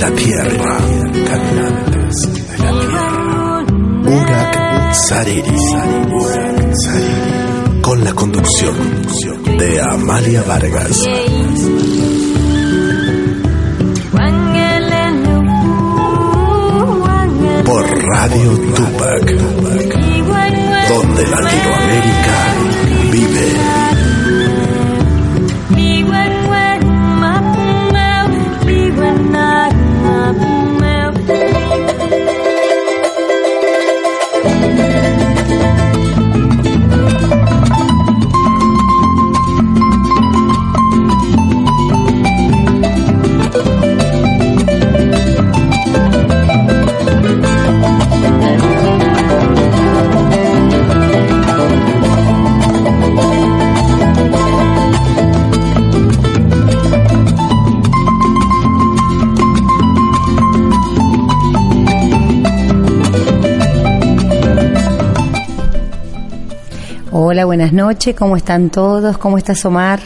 La tierra, caminantes de la tierra. Urak Sariri, con la conducción de Amalia Vargas. Por Radio Tupac, donde Latinoamérica vive. Hola, buenas noches, ¿cómo están todos? ¿Cómo estás Omar?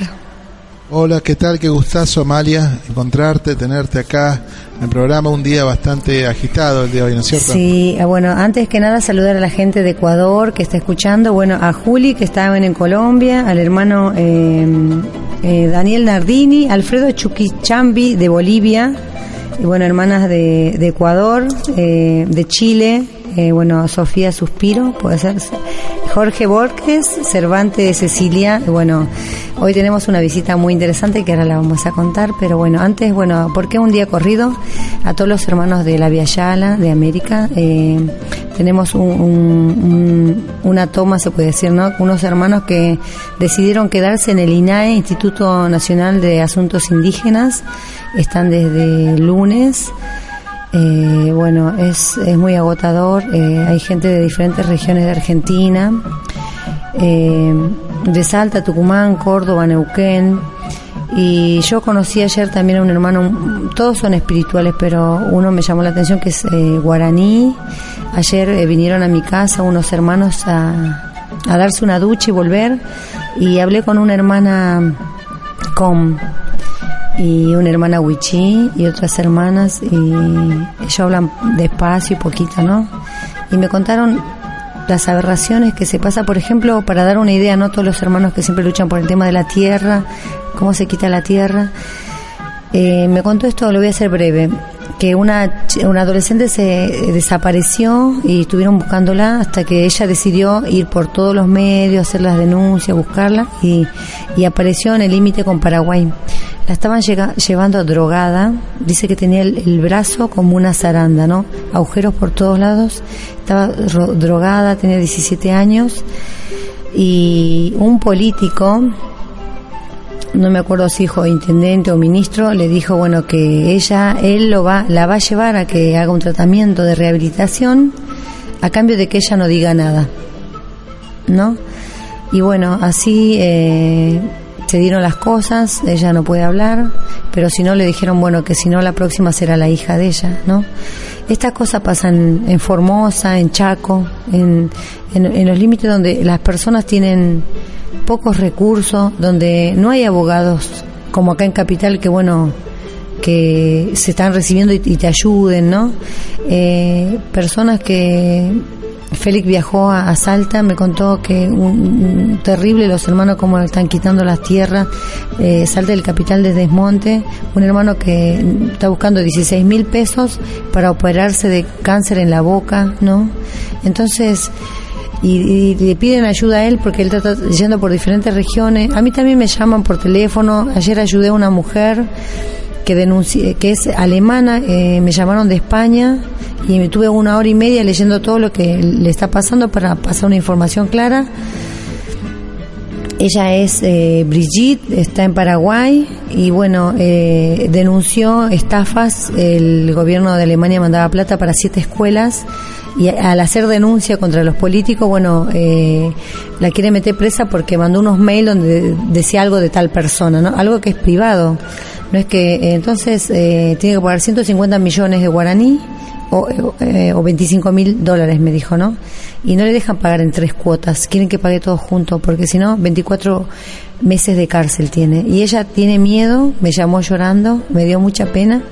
Hola, ¿qué tal? Qué gustazo, Amalia, encontrarte, tenerte acá en el programa. Un día bastante agitado el día de hoy, ¿no es cierto? Sí, ah, bueno, antes que nada saludar a la gente de Ecuador que está escuchando, bueno, a Juli que estaba en Colombia, al hermano eh, eh, Daniel Nardini, Alfredo Chuquichambi de Bolivia, y bueno, hermanas de, de Ecuador, eh, de Chile, eh, bueno, Sofía Suspiro, puede ser, Jorge Borges, Cervantes Cecilia, bueno, hoy tenemos una visita muy interesante que ahora la vamos a contar, pero bueno, antes, bueno, ¿por qué un día corrido? A todos los hermanos de la Via Yala, de América, eh, tenemos una toma, se puede decir, ¿no? Unos hermanos que decidieron quedarse en el INAE, Instituto Nacional de Asuntos Indígenas, están desde lunes, eh, bueno, es, es, muy agotador. Eh, hay gente de diferentes regiones de Argentina, eh, de Salta, Tucumán, Córdoba, Neuquén. Y yo conocí ayer también a un hermano, todos son espirituales, pero uno me llamó la atención que es guaraní. Ayer vinieron a mi casa unos hermanos a, a darse una ducha y volver. Y hablé con una hermana con y una hermana Wichi y otras hermanas y ellos hablan despacio y poquito, ¿no? Y me contaron las aberraciones que se pasa, por ejemplo, para dar una idea, ¿no? Todos los hermanos que siempre luchan por el tema de la tierra, cómo se quita la tierra. Eh, me contó esto, lo voy a hacer breve, que una, una adolescente se desapareció y estuvieron buscándola hasta que ella decidió ir por todos los medios, hacer las denuncias, buscarla y, y apareció en el límite con Paraguay. La estaban llevando drogada, dice que tenía el, brazo como una zaranda, ¿no? Agujeros por todos lados, estaba drogada, tenía 17 años y un político, no me acuerdo si hijo intendente o ministro, le dijo, bueno, que ella, él lo va, la va a llevar a que haga un tratamiento de rehabilitación a cambio de que ella no diga nada, ¿no? Y bueno, así eh, se dieron las cosas, ella no puede hablar, pero si no le dijeron, bueno, que si no la próxima será la hija de ella, ¿no? Estas cosas pasan en Formosa, en Chaco, en, en, los límites donde las personas tienen pocos recursos, donde no hay abogados como acá en Capital que, bueno, que se están recibiendo y, te ayuden, ¿no? Eh, personas que Félix viajó a, Salta, me contó que un, terrible los hermanos como están quitando las tierras, eh, Salta el capital de Desmonte, un hermano que está buscando 16 mil pesos para operarse de cáncer en la boca, ¿no? Entonces, y, le piden ayuda a él porque él está yendo por diferentes regiones. A mí también me llaman por teléfono. Ayer ayudé a una mujer que denuncie, que es alemana, eh, me llamaron de España y me tuve una hora y media leyendo todo lo que le está pasando para pasar una información clara. Ella es eh, Brigitte, está en Paraguay y bueno, eh, denunció estafas. El gobierno de Alemania mandaba plata para siete escuelas y al hacer denuncia contra los políticos, bueno, eh, la quiere meter presa porque mandó unos mails donde decía algo de tal persona, ¿no? Algo que es privado. No es que entonces tiene que pagar 150 millones de guaraní o, eh, o 25 mil dólares, me dijo, ¿no? Y no le dejan pagar en tres cuotas, quieren que pague todo junto, porque si no, 24 meses de cárcel tiene. Y ella tiene miedo, me llamó llorando, me dio mucha pena,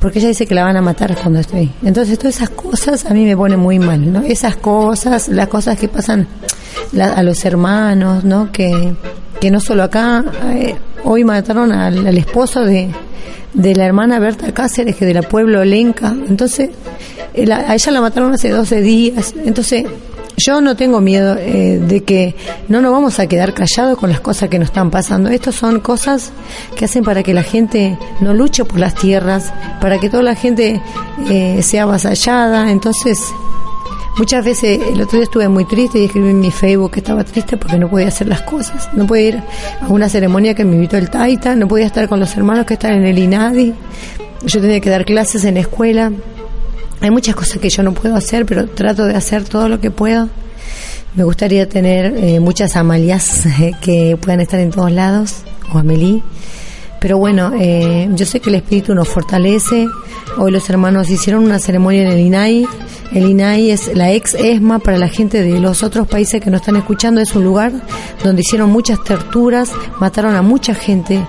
porque ella dice que la van a matar cuando estoy. Entonces, todas esas cosas a mí me ponen muy mal, ¿no? Esas cosas, las cosas que pasan a los hermanos, ¿no? Que, que no solo acá, eh, hoy mataron al, al esposo de de la hermana Berta Cáceres, que de la pueblo Lenca. Entonces, eh, a ella la mataron hace 12 días. Entonces, yo no tengo miedo eh, de que no nos vamos a quedar callados con las cosas que nos están pasando. Estas son cosas que hacen para que la gente no luche por las tierras, para que toda la gente eh, sea avasallada. Entonces, Muchas veces, el otro día estuve muy triste y escribí en mi Facebook que estaba triste porque no podía hacer las cosas. No podía ir a una ceremonia que me invitó el Taita, no podía estar con los hermanos que están en el INADI. Yo tenía que dar clases en la escuela. Hay muchas cosas que yo no puedo hacer, pero trato de hacer todo lo que puedo. Me gustaría tener eh, muchas Amalias que puedan estar en todos lados, o Amelie. Pero bueno, eh, yo sé que el espíritu nos fortalece. Hoy los hermanos hicieron una ceremonia en el INAI el INAI es la ex ESMA para la gente de los otros países que nos están escuchando. Es un lugar donde hicieron muchas torturas, mataron a mucha gente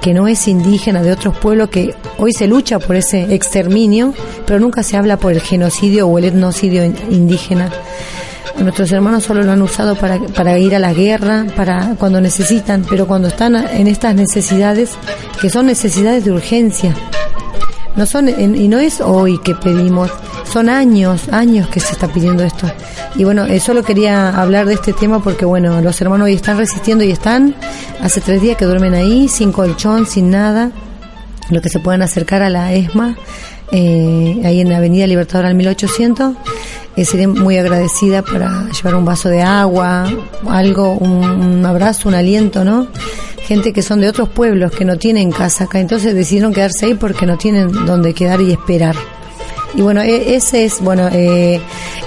que no es indígena de otros pueblos, que hoy se lucha por ese exterminio, pero nunca se habla por el genocidio o el etnocidio indígena. Nuestros hermanos solo lo han usado para, para ir a la guerra, para cuando necesitan, pero cuando están en estas necesidades, que son necesidades de urgencia, no son, y no es hoy que pedimos, son años, años que se está pidiendo esto. Y bueno, eh, solo quería hablar de este tema porque bueno, los hermanos hoy están resistiendo y están, hace tres días que duermen ahí, sin colchón, sin nada, lo que se puedan acercar a la ESMA, eh, ahí en la Avenida Libertador al 1800. Eh, sería muy agradecida para llevar un vaso de agua, algo, un abrazo, un aliento, ¿no? gente que son de otros pueblos que no tienen casa acá, entonces decidieron quedarse ahí porque no tienen donde quedar y esperar. Y bueno, e, ese es bueno eh,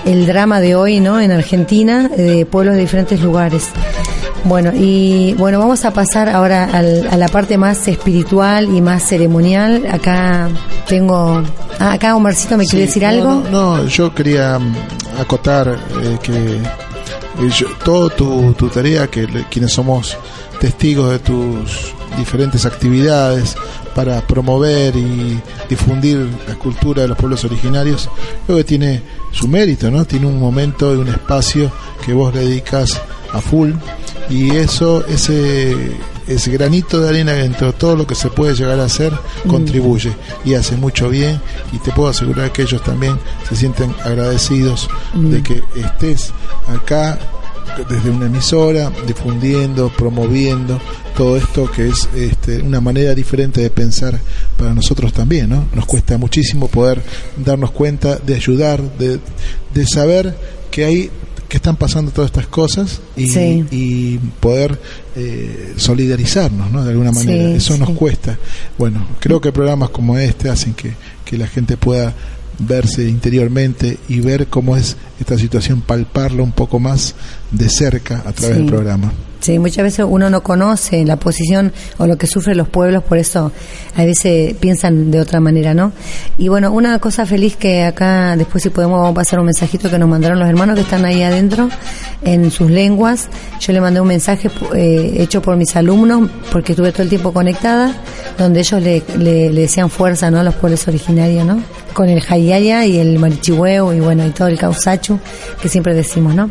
el drama de hoy, ¿no? En Argentina, de pueblos de diferentes lugares. Bueno, y bueno, vamos a pasar ahora a la parte más espiritual y más ceremonial. Acá tengo. Ah, acá Omarcito me quiere decir algo. No, yo quería mm, acotar eh, que eh, todo tu, tu, tarea, que quienes somos testigos de tus diferentes actividades para promover y difundir la cultura de los pueblos originarios, creo que tiene su mérito, ¿no? Tiene un momento y un espacio que vos dedicas a full y eso, ese, ese granito de arena dentro de todo lo que se puede llegar a hacer mm. contribuye y hace mucho bien y te puedo asegurar que ellos también se sienten agradecidos de mm. que estés acá desde una emisora, difundiendo, promoviendo todo esto que es este, una manera diferente de pensar para nosotros también, ¿no? Nos cuesta muchísimo poder darnos cuenta de ayudar, de, de saber que hay que están pasando todas estas cosas y, poder eh, solidarizarnos, ¿no? De alguna manera. Eso nos cuesta. Bueno, creo que programas como este hacen que, que la gente pueda verse interiormente y ver cómo es esta situación, palparla un poco más de cerca a través del programa. Sí, muchas veces uno no conoce la posición o lo que sufren los pueblos, por eso a veces piensan de otra manera, ¿no? Y bueno, una cosa feliz que acá, después si podemos, vamos a pasar un mensajito que nos mandaron los hermanos que están ahí adentro en sus lenguas. Yo le mandé un mensaje eh, hecho por mis alumnos, porque estuve todo el tiempo conectada, donde ellos le, le, decían fuerza, ¿no? A los pueblos originarios, ¿no? Con el Jayaya y el Marichihueo y bueno, y todo el Causachu, que siempre decimos, ¿no?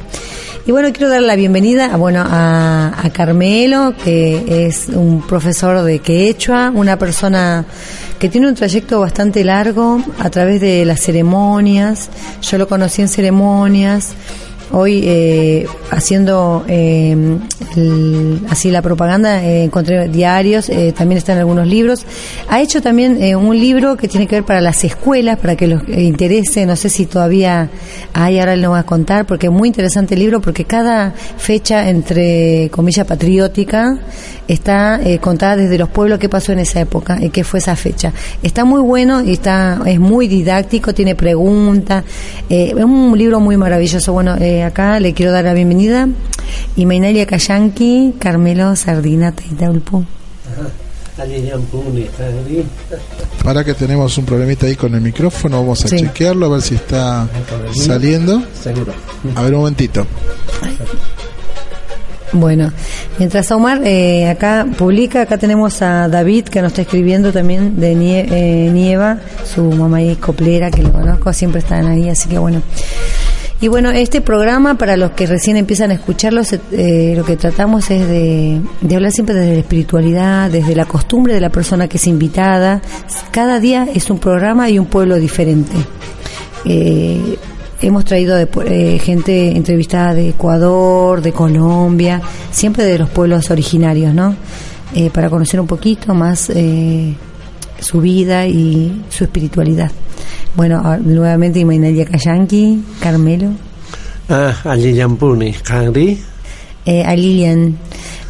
Y bueno, quiero dar la bienvenida bueno, a, a Carmelo, que es un profesor de quechua, una persona que tiene un trayecto bastante largo a través de las ceremonias. Yo lo conocí en ceremonias hoy eh, haciendo eh, así la propaganda, eh, encontré diarios, también están algunos libros. Ha hecho también un libro que tiene que ver para las escuelas, para que los interese, no sé si todavía hay, ahora él nos va a contar, porque es muy interesante el libro, porque cada fecha, entre comillas, patriótica, está contada desde los pueblos qué pasó en esa época y qué fue esa fecha. Está muy bueno y está es muy didáctico, tiene preguntas, es un libro muy maravilloso. Bueno, acá le quiero dar la bienvenida. Y Mainalia Cayanqui, Carmelo Sardina Taitaulpu. Para que tenemos un problemita ahí con el micrófono, vamos a chequearlo a ver si está saliendo. Seguro. A ver un momentito. Bueno, mientras Omar eh, acá publica, acá tenemos a David que nos está escribiendo también de eh, Nieva, su mamá y coplera que lo conozco, siempre están ahí, así que bueno. Y bueno, este programa, para los que recién empiezan a escucharlo, eh, lo que tratamos es de, hablar siempre desde la espiritualidad, desde la costumbre de la persona que es invitada. Cada día es un programa y un pueblo diferente. Eh, hemos traído eh, gente entrevistada de Ecuador, de Colombia, siempre de los pueblos originarios, ¿no? para conocer un poquito más su vida y su espiritualidad. Bueno, nuevamente Imainalia Kayanki, Carmelo. Ah, a Lilian Puni, eh, a Lilian.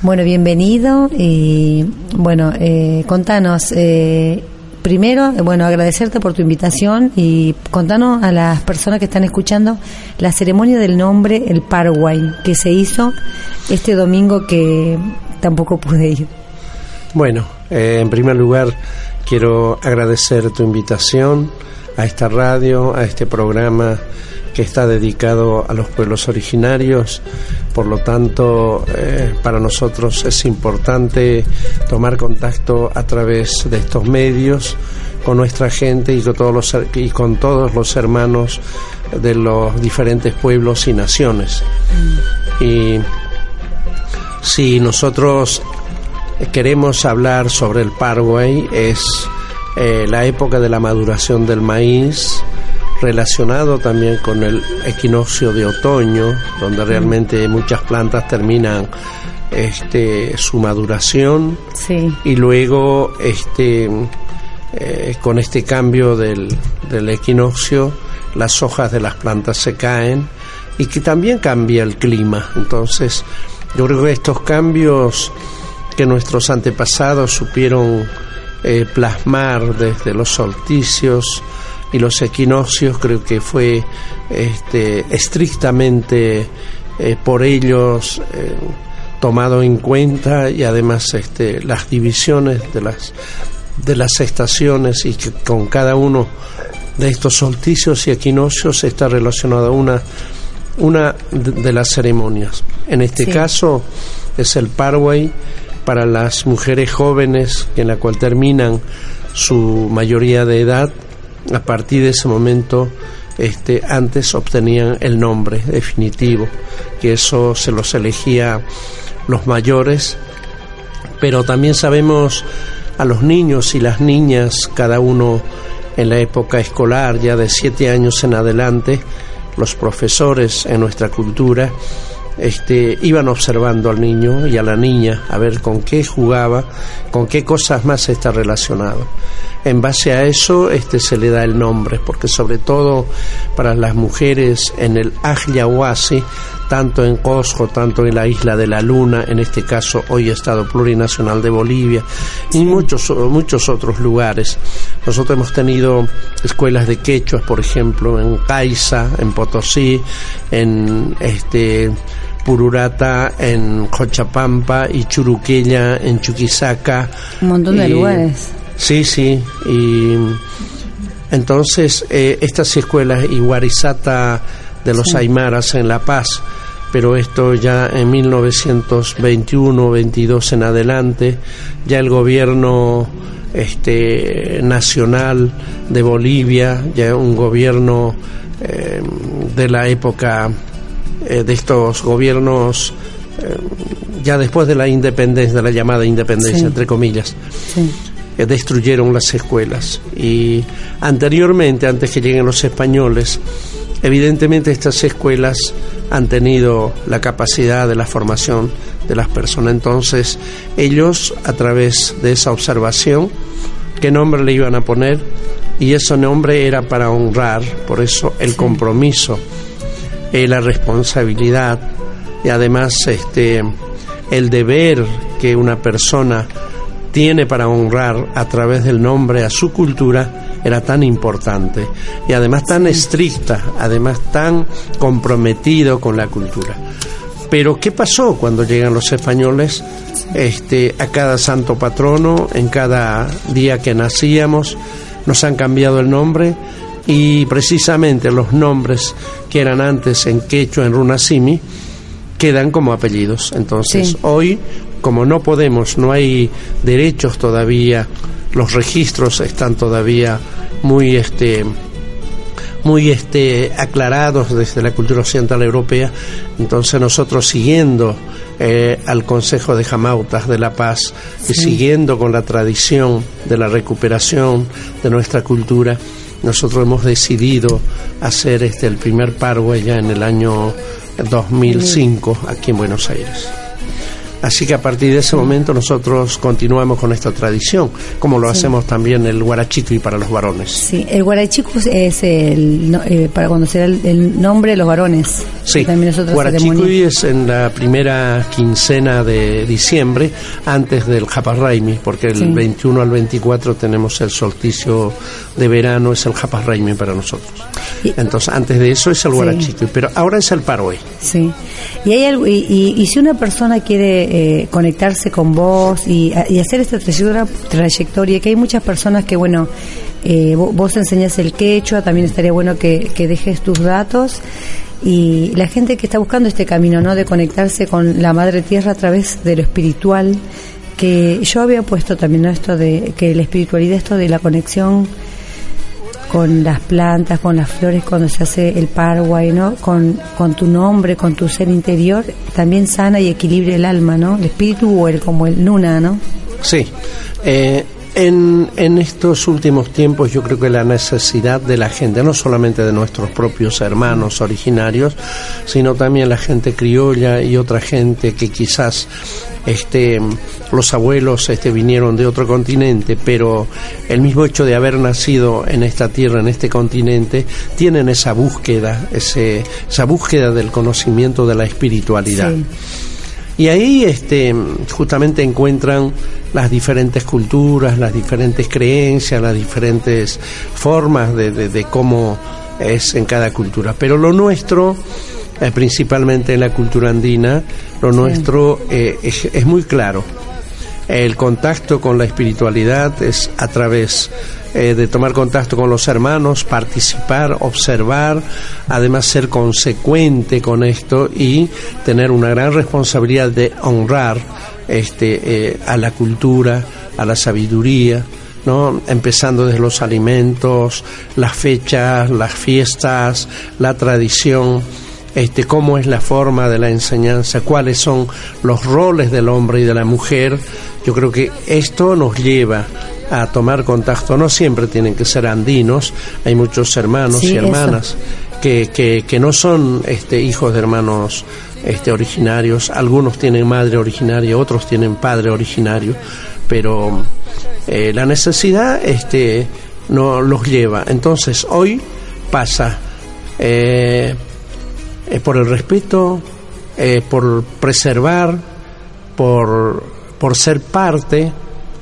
Bueno, bienvenido y bueno, eh, contanos, eh, primero, bueno, agradecerte por tu invitación y contanos a las personas que están escuchando la ceremonia del nombre, el Paraguay, que se hizo este domingo que tampoco pude ir. Bueno, en primer lugar, quiero agradecer tu invitación a esta radio, a este programa que está dedicado a los pueblos originarios. Por lo tanto, eh, para nosotros es importante tomar contacto a través de estos medios con nuestra gente y con todos los, y con todos los hermanos de los diferentes pueblos y naciones. Y si nosotros queremos hablar sobre el Paraguay es eh, la época de la maduración del maíz, relacionado también con el equinoccio de otoño, donde realmente muchas plantas terminan este, su maduración. Y luego este, eh, con este cambio del, del equinoccio las hojas de las plantas se caen y que también cambia el clima. Entonces, yo creo que estos cambios que nuestros antepasados supieron eh, plasmar desde los solsticios y los equinoccios, creo que fue este, estrictamente eh, por ellos eh, tomado en cuenta y además este, las divisiones de las, de las estaciones y que con cada uno de estos solsticios y equinoccios está relacionada una, una de, las ceremonias. En este caso es el Paraguay para las mujeres jóvenes en la cual terminan su mayoría de edad, a partir de ese momento este, antes obtenían el nombre definitivo, que eso se los elegía los mayores, pero también sabemos a los niños y las niñas, cada uno en la época escolar, ya de siete años en adelante, los profesores en nuestra cultura, este, iban observando al niño y a la niña a ver con qué jugaba, con qué cosas más está relacionado. En base a eso este, se le da el nombre, porque sobre todo para las mujeres en el Ajyahuasi tanto en Cosco, tanto en la Isla de la Luna, en este caso hoy Estado Plurinacional de Bolivia, y muchos, muchos otros lugares. Nosotros hemos tenido escuelas de quechuas, por ejemplo, en Caiza, en Potosí, en este Pururata en Cochapampa y Churuqueña en Chuquisaca. Un montón de lugares. Sí, sí. Y entonces eh, estas escuelas, y Guarizata de los Aymaras en La Paz, pero esto ya en 1921, 22 en adelante, ya el gobierno este nacional de Bolivia, ya un gobierno eh, de la época eh, de estos gobiernos eh, ya después de la independencia, de la llamada independencia, entre comillas. Eh, destruyeron las escuelas. Y anteriormente, antes que lleguen los españoles, evidentemente estas escuelas han tenido la capacidad de la formación de las personas. Entonces, ellos, a través de esa observación, qué nombre le iban a poner, y ese nombre era para honrar, por eso el compromiso eh, la responsabilidad y además este el deber que una persona tiene para honrar a través del nombre a su cultura era tan importante y además tan estricta, además tan comprometido con la cultura. Pero ¿qué pasó cuando llegan los españoles? Este, a cada santo patrono, en cada día que nacíamos, nos han cambiado el nombre y precisamente los nombres que eran antes en quechua, en runasimi, quedan como apellidos. Entonces, hoy, como no podemos, no hay derechos todavía, los registros están todavía muy este muy este aclarados desde la cultura occidental europea. Entonces nosotros siguiendo eh, al Consejo de Jamautas de la Paz y siguiendo con la tradición de la recuperación de nuestra cultura nosotros hemos decidido hacer este el primer paro ya en el año 2005 aquí en Buenos Aires. Así que a partir de ese momento nosotros continuamos con esta tradición, como lo hacemos también el y para los varones. Sí, el guarachico es el, eh, para conocer el, nombre de los varones. Sí, guarachicuy es en la primera quincena de diciembre, antes del Japarraimi, porque el 21 al 24 tenemos el solsticio de verano, es el Japarraimi para nosotros. Entonces, antes de eso es el guarachico, pero ahora es el paroe. Sí, y, hay algo, y, y si una persona quiere eh, conectarse con vos y, hacer esta trayectoria, que hay muchas personas que, bueno, eh, vos, enseñas el quechua, también estaría bueno que, dejes tus datos y la gente que está buscando este camino, ¿no? De conectarse con la Madre Tierra a través de lo espiritual, que yo había puesto también esto de que la espiritualidad, esto de la conexión con las plantas, con las flores, cuando se hace el Paraguay, ¿no? Con, con tu nombre, con tu ser interior, también sana y equilibra el alma, ¿no? El espíritu o el como el luna, ¿no? Sí. Eh, en, en, estos últimos tiempos yo creo que la necesidad de la gente, no solamente de nuestros propios hermanos originarios, sino también la gente criolla y otra gente que quizás este, los abuelos este, vinieron de otro continente, pero el mismo hecho de haber nacido en esta tierra, en este continente, tienen esa búsqueda, ese, esa búsqueda del conocimiento de la espiritualidad. Y ahí este, justamente encuentran las diferentes culturas, las diferentes creencias, las diferentes formas de, de, cómo es en cada cultura. Pero lo nuestro, eh, principalmente en la cultura andina, lo nuestro eh, es, muy claro. El contacto con la espiritualidad es a través eh, de tomar contacto con los hermanos, participar, observar, además ser consecuente con esto y tener una gran responsabilidad de honrar este, eh, a la cultura, a la sabiduría, ¿no? empezando desde los alimentos, las fechas, las fiestas, la tradición, este, cómo es la forma de la enseñanza, cuáles son los roles del hombre y de la mujer. Yo creo que esto nos lleva a tomar contacto. No siempre tienen que ser andinos, hay muchos hermanos y hermanas que, que, no son este, hijos de hermanos este, originarios, algunos tienen madre originaria, otros tienen padre originario, pero eh, la necesidad este, no los lleva. Entonces hoy pasa eh, eh, por el respeto por preservar, por, por ser parte.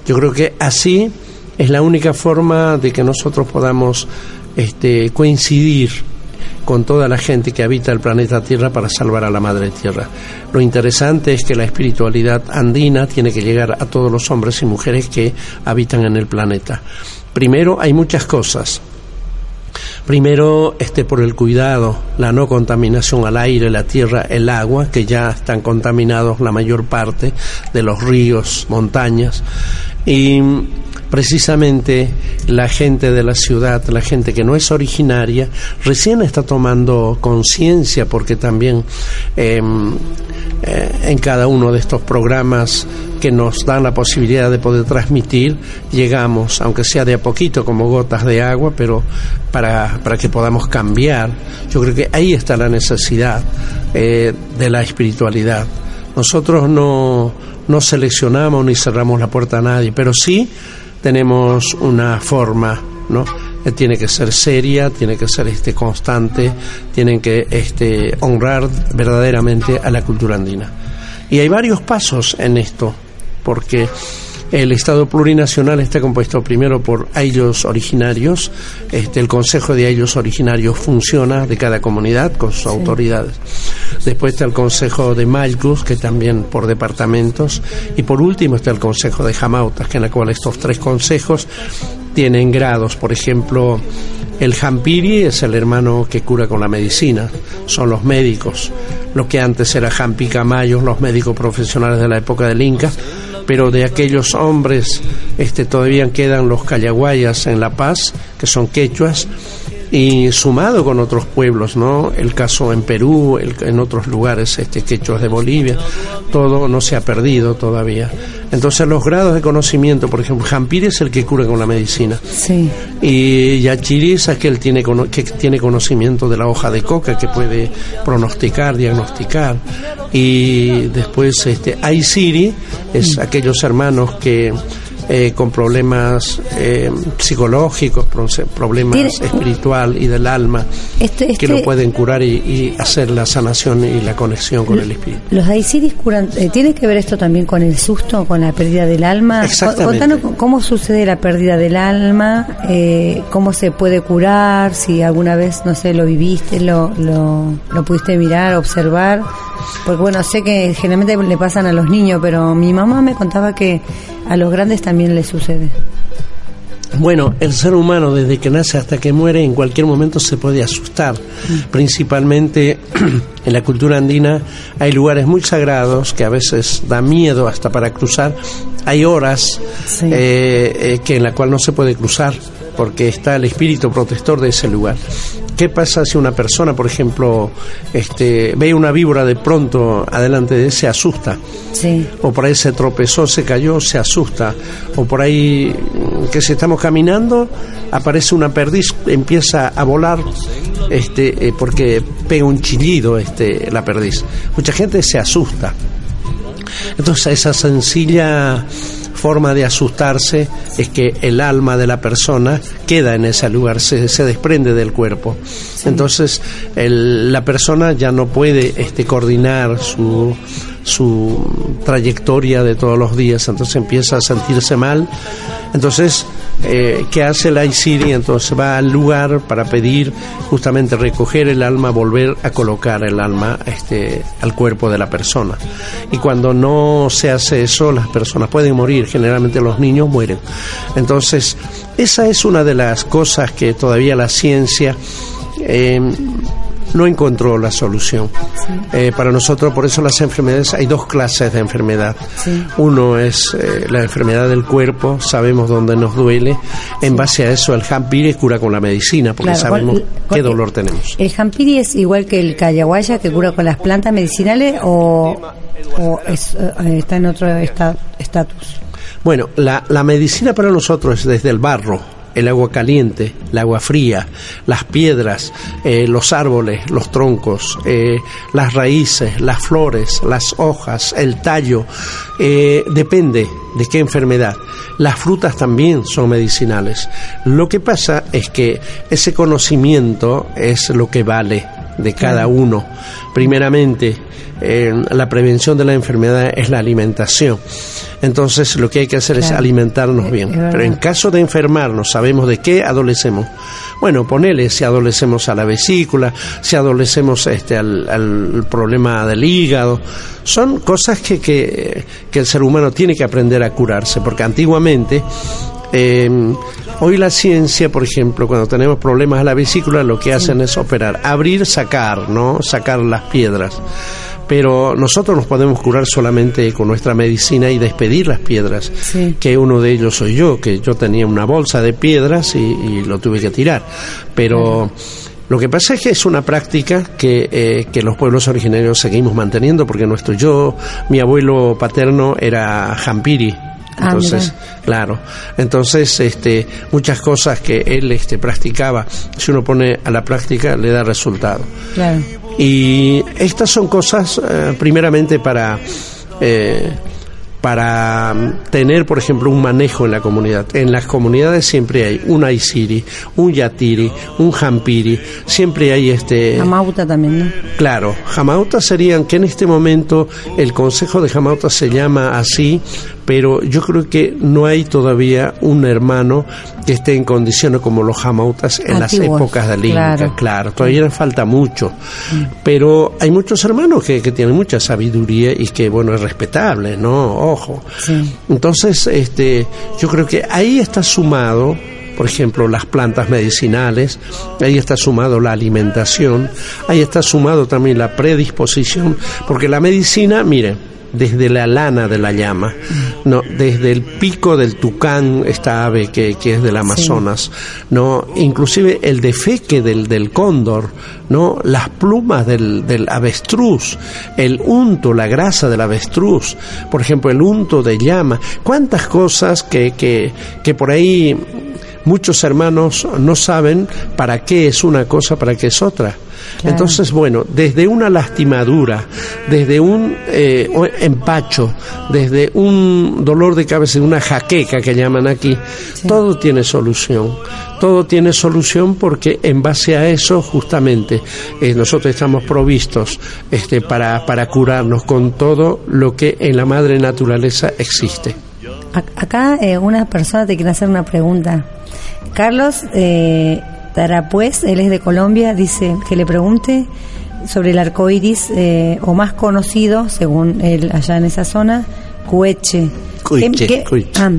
Yo creo que así es la única forma de que nosotros podamos este, coincidir con toda la gente que habita el planeta Tierra para salvar a la Madre Tierra. Lo interesante es que la espiritualidad andina tiene que llegar a todos los hombres y mujeres que habitan en el planeta. Primero, hay muchas cosas. Primero, este, por el cuidado, la no contaminación al aire, la tierra, el agua, que ya están contaminados la mayor parte de los ríos, montañas. Y precisamente la gente de la ciudad, la gente que no es originaria, recién está tomando conciencia porque también em, eh, en cada uno de estos programas que nos dan la posibilidad de poder transmitir, llegamos, aunque sea de a poquito, como gotas de agua, pero para, para que podamos cambiar. Yo creo que ahí está la necesidad eh, de la espiritualidad. Nosotros no, no seleccionamos ni cerramos la puerta a nadie, pero sí tenemos una forma, ¿no? Eh, tiene que ser seria, tiene que ser este constante, tienen que este honrar verdaderamente a la cultura andina. Y hay varios pasos en esto, porque el Estado plurinacional está compuesto primero por ellos originarios, este, el Consejo de ellos originarios funciona de cada comunidad con sus autoridades. Después está el Consejo de Malcus, que también por departamentos, y por último está el Consejo de Jamautas, que en la cual estos tres consejos tienen grados, por ejemplo, el Jampiri es el hermano que cura con la medicina, son los médicos, lo que antes era Jampi Camayo, los médicos profesionales de la época del Inca, pero de aquellos hombres este, todavía quedan los callaguayas en La Paz, que son quechuas, y sumado con otros pueblos, ¿no? El caso en Perú, en otros lugares, este, quechos de Bolivia, todo no se ha perdido todavía. Entonces los grados de conocimiento, por ejemplo, Jampir es el que cura con la medicina. Sí. Y Yachiri es aquel que tiene, que tiene conocimiento de la hoja de coca, que puede pronosticar, diagnosticar. Y después este, Aisiri es mm. aquellos hermanos que eh, con problemas eh, psicológicos, problemas espiritual y del alma, este, que lo este pueden curar y, hacer la sanación y la conexión con el espíritu. Los Aisiris curan, eh, ¿tiene que ver esto también con el susto, con la pérdida del alma? Contanos cómo sucede la pérdida del alma, cómo se puede curar, si alguna vez, no sé, lo viviste, lo, lo, lo pudiste mirar, observar. Porque bueno, sé que generalmente le pasan a los niños, pero mi mamá me contaba que a los grandes también les sucede. Bueno, el ser humano desde que nace hasta que muere en cualquier momento se puede asustar. Mm. Principalmente en la cultura andina hay lugares muy sagrados que a veces da miedo hasta para cruzar. Hay horas eh, eh, que en la cual no se puede cruzar porque está el espíritu protector de ese lugar. ¿Qué pasa si una persona, por ejemplo, este, ve una víbora de pronto adelante de él, se asusta? Sí. O por ahí se tropezó, se cayó, se asusta. O por ahí que si estamos caminando, aparece una perdiz, empieza a volar este, eh, porque pega un chillido este, la perdiz. Mucha gente se asusta. Entonces esa sencilla forma de asustarse es que el alma de la persona queda en ese lugar, se, se desprende del cuerpo. Entonces la persona ya no puede este, coordinar su, su trayectoria de todos los días, entonces empieza a sentirse mal. Entonces, eh, ¿qué hace la ICIRI? Entonces va al lugar para pedir justamente recoger el alma, volver a colocar el alma este, al cuerpo de la persona. Y cuando no se hace eso, las personas pueden morir, generalmente los niños mueren. Entonces, esa es una de las cosas que todavía la ciencia... Eh, no encontró la solución. Eh, para nosotros, por eso las enfermedades, hay dos clases de enfermedad. Uno es eh, la enfermedad del cuerpo, sabemos dónde nos duele. En base a eso, el jampiri cura con la medicina, porque sabemos qué dolor tenemos. ¿El jampiri es igual que el cayaguaya, que cura con las plantas medicinales, o, eh, está en otro estatus? Bueno, la, la medicina para nosotros es desde el barro el agua caliente, el agua fría, las piedras, eh, los árboles, los troncos, eh, las raíces, las flores, las hojas, el tallo, eh, depende de qué enfermedad. Las frutas también son medicinales. Lo que pasa es que ese conocimiento es lo que vale de cada uno. Primeramente, eh, la prevención de la enfermedad es la alimentación. Entonces lo que hay que hacer es alimentarnos bien. Pero en caso de enfermarnos, sabemos de qué adolecemos. Bueno, ponele si adolecemos a la vesícula, si adolecemos este, al, problema del hígado. Son cosas que, que, que el ser humano tiene que aprender a curarse, porque antiguamente eh, hoy la ciencia, por ejemplo, cuando tenemos problemas a la vesícula, lo que hacen es operar, abrir, sacar, ¿no? Sacar las piedras. Pero nosotros nos podemos curar solamente con nuestra medicina y despedir las piedras, que uno de ellos soy yo, que yo tenía una bolsa de piedras y, lo tuve que tirar. Pero... Lo que pasa es que es una práctica que, eh, que los pueblos originarios seguimos manteniendo, porque nuestro yo, mi abuelo paterno era Jampiri, Ah, entonces, claro. Entonces, este, muchas cosas que él este, practicaba, si uno pone a la práctica, le da resultado. Claro. Y estas son cosas, eh, primeramente, para eh, para tener, por ejemplo, un manejo en la comunidad. En las comunidades siempre hay un Aisiri, un Yatiri, un Jampiri, siempre hay este... Jamauta también, ¿no? Claro, Jamauta serían, que en este momento el Consejo de Jamauta se llama así, pero yo creo que no hay todavía un hermano que esté en condiciones como los jamautas en las épocas de Inca, claro. todavía falta mucho, mm. pero hay muchos hermanos que, que, tienen mucha sabiduría y que, bueno, es respetable, ¿no? Ojo. Entonces, este, yo creo que ahí está sumado por ejemplo, las plantas medicinales, ahí está sumado la alimentación, ahí está sumado también la predisposición, porque la medicina, miren, desde la lana de la llama, no, desde el pico del tucán, esta ave que, que es del Amazonas, no, inclusive el defeque del, del cóndor, no, las plumas del, del avestruz, el unto, la grasa del avestruz, por ejemplo, el unto de llama, cuántas cosas que, que, que por ahí muchos hermanos no saben para qué es una cosa, para qué es otra. Entonces, bueno, desde una lastimadura, desde un eh, empacho, desde un dolor de cabeza, una jaqueca que llaman aquí, todo tiene solución. Todo tiene solución porque en base a eso justamente eh, nosotros estamos provistos este, para, para curarnos con todo lo que en la madre naturaleza existe. Acá eh, una persona te quiere hacer una pregunta. Carlos eh, Tarapuez, él es de Colombia, dice que le pregunte sobre el arco iris, eh, o más conocido, según él allá en esa zona, Cueche. Ah,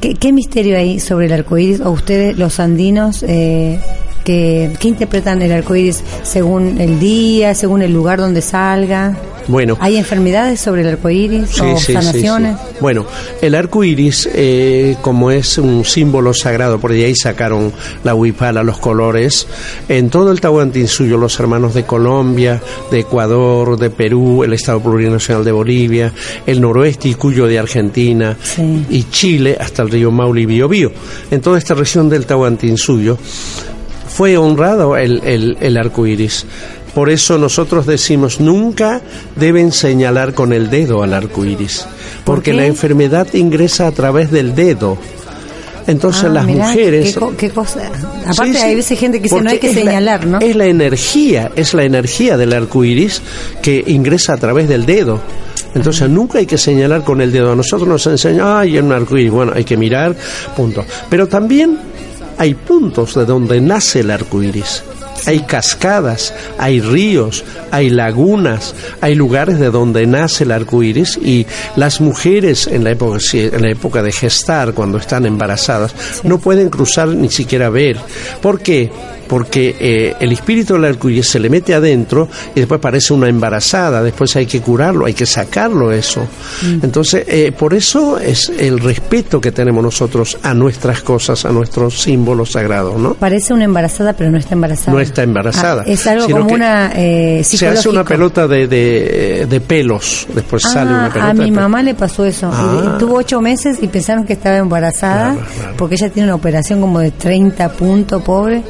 ¿Qué, misterio hay sobre el arco iris? ¿O ustedes, los andinos, eh, que, interpretan el arco iris según el día, según el lugar donde salga? Bueno, ¿hay enfermedades sobre el arco iris o sanaciones? bueno, el arco iris, eh, como es un símbolo sagrado, por ahí sacaron la huipala, los colores, en todo el Tahuantinsuyo, los hermanos de Colombia, de Ecuador, de Perú, el Estado Plurinacional de Bolivia, el noroeste y Cuyo de Argentina y Chile, hasta el río Maule y Biobío. En toda esta región del Tahuantinsuyo fue honrado el, el, el arco iris. Por eso nosotros decimos, nunca deben señalar con el dedo al arco iris, porque la enfermedad ingresa a través del dedo. Entonces ah, las mujeres... Qué, cosa. Aparte hay veces gente que dice no hay que señalar, ¿no? Es la energía, es la energía del arco iris que ingresa a través del dedo. Entonces nunca hay que señalar con el dedo. A nosotros nos enseñan, ay, en un arco iris. Bueno, hay que mirar, punto. Pero también hay puntos de donde nace el arco iris. Hay cascadas, hay ríos, hay lagunas, hay lugares de donde nace el arco iris y las mujeres en la época, en la época de gestar, cuando están embarazadas, no pueden cruzar ni siquiera ver. ¿Por qué? Porque eh, el espíritu del arcoíris se le mete adentro y después parece una embarazada, después hay que curarlo, hay que sacarlo eso. Mm. Entonces, eh, por eso es el respeto que tenemos nosotros a nuestras cosas, a nuestros símbolos sagrados, ¿no? Parece una embarazada, pero no está embarazada. No está embarazada. Ah, es algo como una eh, Se hace una pelota de, de, pelos, después ah, sale una pelota. A mi mamá le pasó eso. Ah. Tuvo ocho meses y pensaron que estaba embarazada, porque ella tiene una operación como de 30 puntos, pobre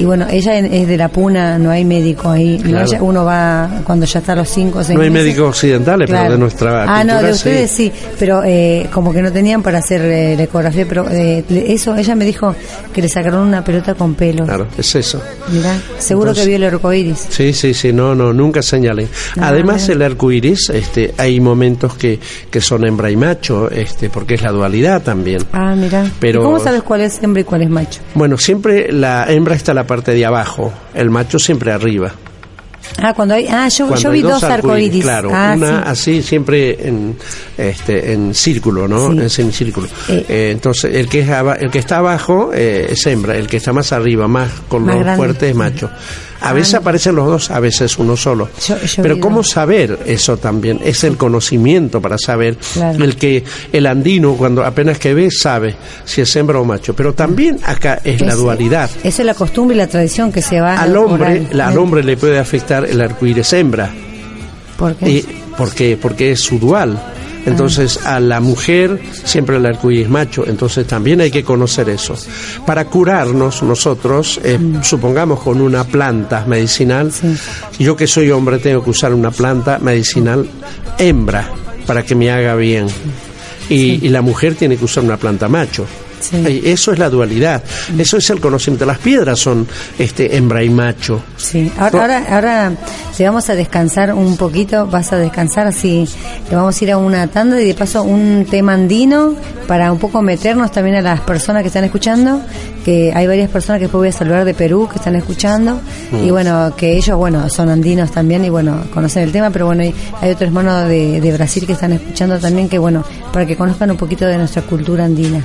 Y bueno, ella es de la Puna, no hay médico ahí. ¿no? Claro. Uno va cuando ya está a los 5 o 6 No hay médicos occidentales, pero de nuestra Ah, no, de ustedes sí, pero eh, como que no tenían para hacer eh, la ecografía, pero eh, eso, ella me dijo que le sacaron una pelota con pelo. Claro, es eso. Mirá, seguro Entonces- que vio el arcoíris. Sí, sí, sí, no, no, nunca señalé. Ah, Además, mira. el arco iris, este, hay momentos que, que son hembra y macho, este, porque es la dualidad también. Ah, mira. Pero- ¿Y cómo sabes cuál es hembra y cuál es macho? Bueno, siempre la hembra está la parte de abajo, el macho siempre arriba. Ah, cuando hay, ah, yo, Cuando yo vi dos arcoíris. Claro, ah, una sí. así siempre en, este, en círculo, ¿no? Sí. En semicírculo. Eh. Eh, entonces, el que, es el que está abajo eh, es hembra, el que está más arriba, más con Más los grande. fuertes es macho. A veces aparecen los dos, a veces uno solo. Yo- yo Pero ¿cómo saber eso también? Es el conocimiento para saber. Claro. El que el andino, cuando apenas que ve, sabe si es hembra o macho. Pero también acá es la dualidad. Eso es la costumbre y la tradición que se va Al hombre, la- al hombre le puede afectar el arcoíris hembra. ¿Por qué? Y, ¿Por qué? Porque es su dual. Entonces, a la mujer siempre el arcoíris macho, entonces también hay que conocer eso. Para curarnos nosotros, eh, supongamos con una planta medicinal, Sí. yo que soy hombre tengo que usar una planta medicinal hembra para que me haga bien. Y, y la mujer tiene que usar una planta macho. Sí. Eso es la dualidad, eso es el conocimiento. Las piedras son este hembra y macho. Sí, ahora, ahora, ahora te vamos a descansar un poquito, vas a descansar así, le vamos a ir a una tanda y de paso un tema andino para un poco meternos también a las personas que están escuchando, que hay varias personas que después voy a saludar de Perú que están escuchando Mm. y bueno, que ellos, bueno, son andinos también y bueno, conocen el tema, pero bueno, hay, hay otro hermano de, de Brasil que están escuchando también que bueno, para que conozcan un poquito de nuestra cultura andina.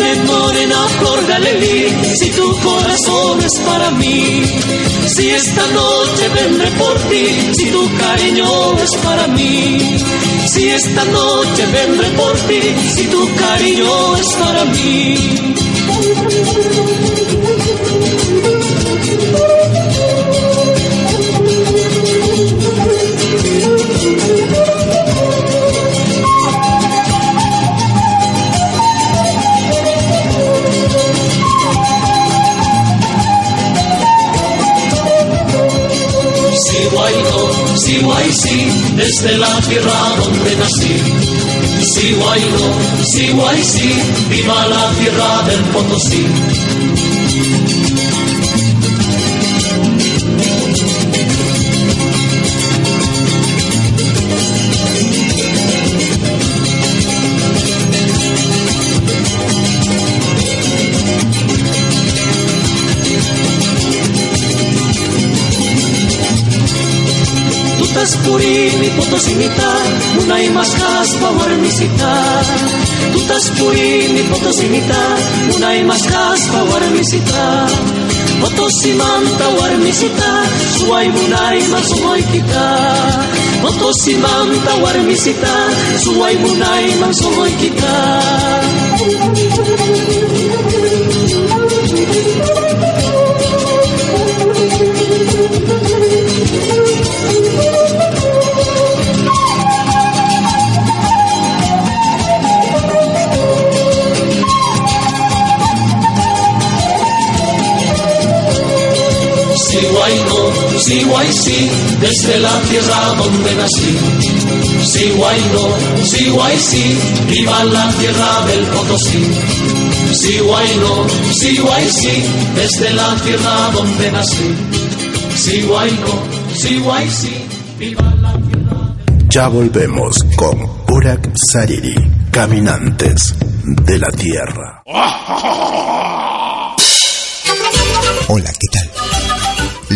Dime morena flor de si tu corazón es para mí. Si esta noche vendré por ti, si tu cariño es para mí. Si esta noche vendré por ti, si tu cariño es para mí. Si guay no, si guay sí, desde la tierra donde nací. Τουρίνη που το συνηθά, μου να είμαστε χάσπα μισητά. Του τα σπουρίνη που το συνηθά, μου να είμαστε χάσπα μισητά. Ото σημάντα уармисита, суай мунай мансумой кита. Ото σημанта уармисита, суай мунай мансумой кита. Thank you. No, si guay sí, desde la tierra donde nací. Si guay no, si guay sí, viva la tierra del Potosí. Si guay no, si guay sí, desde la tierra donde nací. Si guay no, si guay sí, viva la tierra Ya volvemos con Urak Sariri, Caminantes, de la Tierra. Hola, ¿qué tal?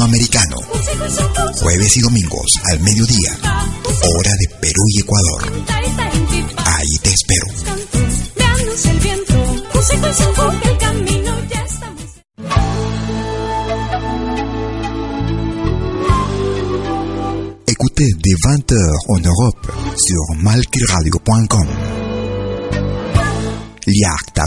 Latinoamericano. Jueves y domingos al mediodía. Hora de Perú y Ecuador. Ahí te espero. Écoutez des 20h en Europe sur malquiradio.com. Liakta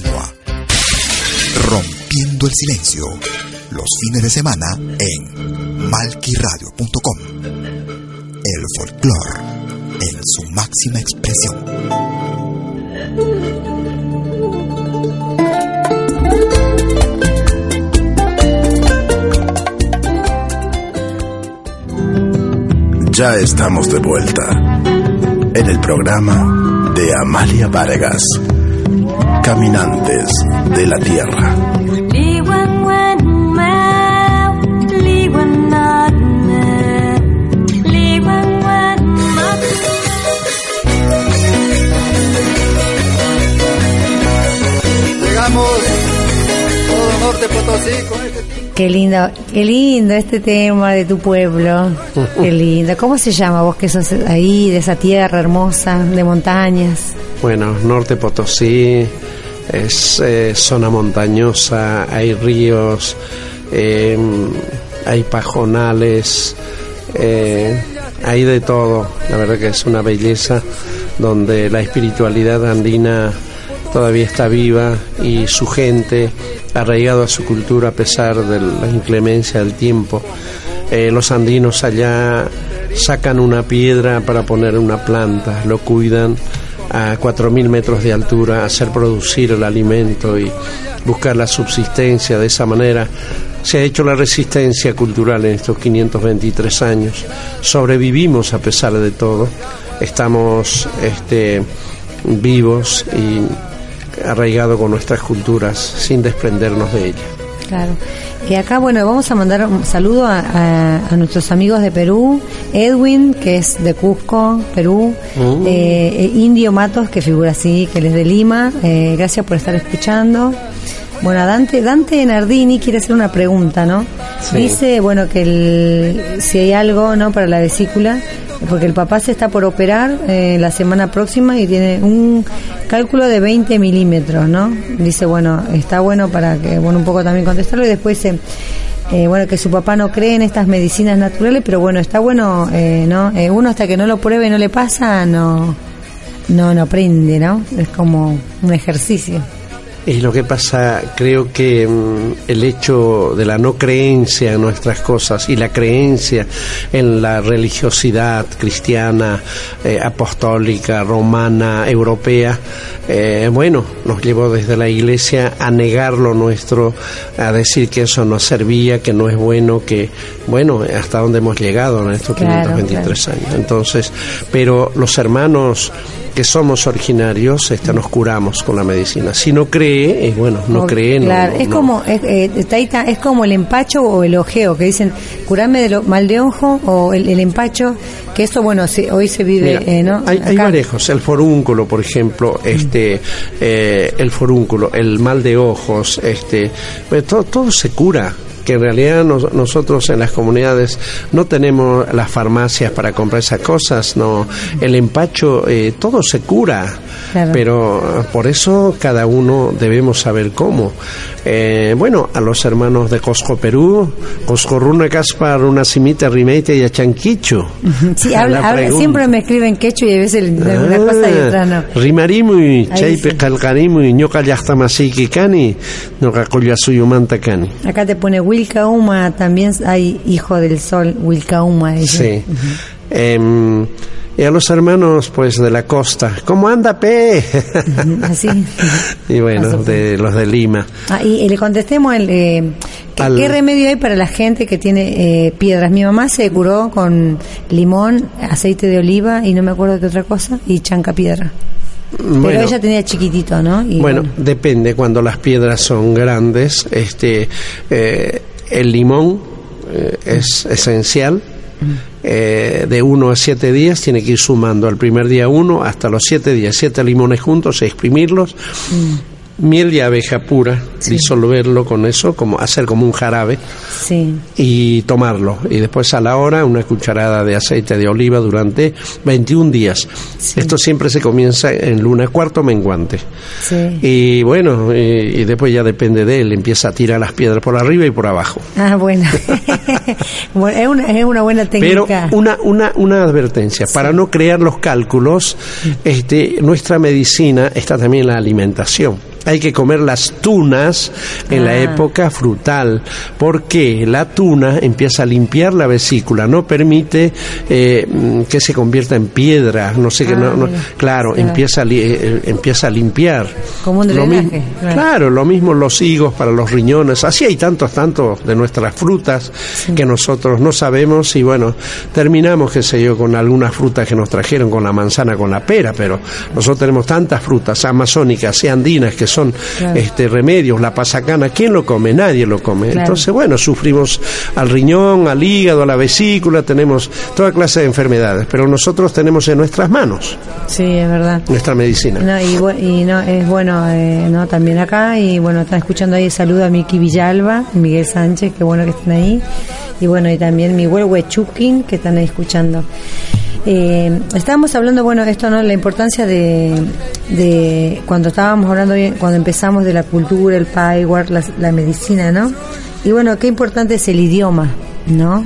el silencio. Los fines de semana en malquiradio.com. El folclore en su máxima expresión. Ya estamos de vuelta en el programa de Amalia Vargas. Caminantes de la Tierra. Potosí con este Qué lindo, qué lindo este tema de tu pueblo. Qué lindo. ¿Cómo se llama vos que sos ahí, de esa tierra hermosa, de montañas? Bueno, Norte Potosí es eh, zona montañosa, hay ríos, eh, hay pajonales, eh, hay de todo. La verdad que es una belleza donde la espiritualidad andina todavía está viva y su gente arraigado a su cultura a pesar de la inclemencia del tiempo. los andinos allá sacan una piedra para poner una planta, lo cuidan a 4.000 metros de altura, hacer producir el alimento y buscar la subsistencia de esa manera. Se ha hecho la resistencia cultural en estos 523 años. Sobrevivimos a pesar de todo. Estamos este, vivos y arraigados con nuestras culturas sin desprendernos de ellas. Claro. Y acá, bueno, vamos a mandar un saludo a, nuestros amigos de Perú, Edwin, que es de Cusco, Perú, mm. eh, eh, Indio Matos, que figura así, que él es de Lima, eh, gracias por estar escuchando. Bueno, Dante, Dante Nardini quiere hacer una pregunta, ¿no? Dice, bueno, que el, si hay algo, ¿no? Para la vesícula, porque el papá se está por operar eh, la semana próxima y tiene un cálculo de 20 milímetros, ¿no? Dice, bueno, está bueno para que, bueno, un poco también contestarlo y después eh, bueno, que su papá no cree en estas medicinas naturales, pero bueno, está bueno, eh, ¿no? uno hasta que no lo pruebe y no le pasa, no, no, no aprende, ¿no? Es como un ejercicio. Y lo que pasa, creo que mm, el hecho de la no creencia en nuestras cosas y la creencia en la religiosidad cristiana, eh, apostólica, romana, europea, eh, bueno, nos llevó desde la iglesia a negar lo nuestro, a decir que eso no servía, que no es bueno, que, bueno, hasta donde hemos llegado en estos Claro, 523 años. Entonces, pero los hermanos que somos originarios, este, nos curamos con la medicina. Si no cree, eh, bueno, no cree, no- Claro, no- es no. como es, eh, Taita, es como el empacho o el ojeo, que dicen curarme del mal de ojo o el, el empacho, que eso, bueno, se- hoy se vive, Mira, eh, ¿no? Hay, hay parejos, el forúnculo, por ejemplo, este, eh, el forúnculo, el mal de ojos, este, pues, todo, todo se cura. Que en realidad nos- nosotros en las comunidades no tenemos las farmacias para comprar esas cosas, no. El empacho, eh, todo se cura, Claro. pero por eso cada uno debemos saber cómo. Eh, bueno, a los hermanos de Cosco Perú, Cosco Runa Caspar, una simita rimeite y a Chanquicho. Sí, habla- siempre me escriben quechua y a veces una cosa y otra no. Rimarimuy, Ahí chaype sí. qalqarimuy, ñoqa llaqtamasiyki kani, ñoqa qullasuymanta kani. Acá te pone Wilcauma, también hay hijo del sol, Wilcauma. Sí. Em, y a los hermanos, pues, de la costa, ¿cómo anda, pe? Así. y bueno, de los de Lima. Ah, y, y le contestemos el, eh, ¿qué, Al- qué remedio hay para la gente que tiene eh, piedras? Mi mamá se curó con limón, aceite de oliva y no me acuerdo qué otra cosa, y chanca piedra. Pero Bueno, ella tenía chiquitito, ¿no? Y bueno, depende, cuando las piedras son grandes, este, eh, el limón eh, es esencial. Eh, de uno a siete días tiene que ir sumando al primer día uno hasta los siete días, siete limones juntos, exprimirlos, miel y abeja pura, disolverlo con eso, como hacer como un jarabe Sí. y tomarlo. Y después a la hora una cucharada de aceite de oliva durante 21 días. Esto siempre se comienza en luna cuarto menguante. Y bueno, y, y después ya depende de él, empieza a tirar las piedras por arriba y por abajo. Ah, bueno. bueno es, una, es una buena Pero técnica. una, una, una advertencia, para no crear los cálculos, este, nuestra medicina está también en la alimentación. Hay que comer las tunas en la Ah. época frutal, porque la tuna empieza a limpiar la vesícula, no permite eh, mm, que se convierta en piedra, no sé qué, Ah, no, no- mira. claro, Claro. empieza a, li- eh, empieza a limpiar. Como un Lo drenaje, mismo- claro. claro, lo mismo los higos para los riñones, así hay tantos, tantos de nuestras frutas que nosotros no sabemos y bueno, terminamos, qué sé yo, con algunas frutas que nos trajeron, con la manzana, con la pera, pero nosotros tenemos tantas frutas amazónicas y andinas que son Claro. este remedios, la pasacana, ¿quién lo come? Nadie lo come. Claro. Entonces, bueno, sufrimos al riñón, al hígado, a la vesícula, tenemos toda clase de enfermedades, pero nosotros tenemos en nuestras manos Sí, es verdad. nuestra medicina. No, y, y no, es bueno, eh, ¿no? También acá, y bueno, están escuchando ahí, saludo a Miki Villalba, Miguel Sánchez, qué bueno que estén ahí, y bueno, y también Miguel Huechuquín, que están ahí escuchando. Eh, estábamos hablando, bueno, esto, ¿no? La importancia de, de cuando estábamos hablando, cuando empezamos de la cultura, el paiwar, la, la medicina, ¿no? Y bueno, qué importante es el idioma, ¿no?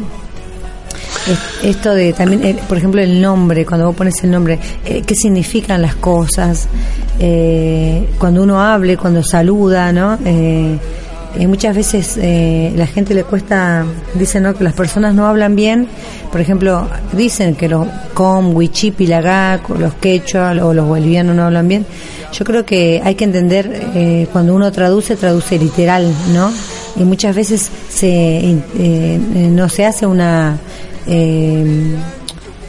Es- Esto de también, eh, por ejemplo, el nombre, cuando vos pones el nombre, eh, ¿qué significan las cosas? Eh, cuando uno hable, cuando saluda, ¿no? Eh, eh, muchas veces eh, la gente le cuesta, dicen ¿no? que las personas no hablan bien, por ejemplo, dicen que los com, wichipi, lagac, los quechua o los bolivianos no hablan bien. Yo creo que hay que entender, eh, cuando uno traduce, traduce literal, ¿no? Y muchas veces se, eh, eh, no se hace una... eh,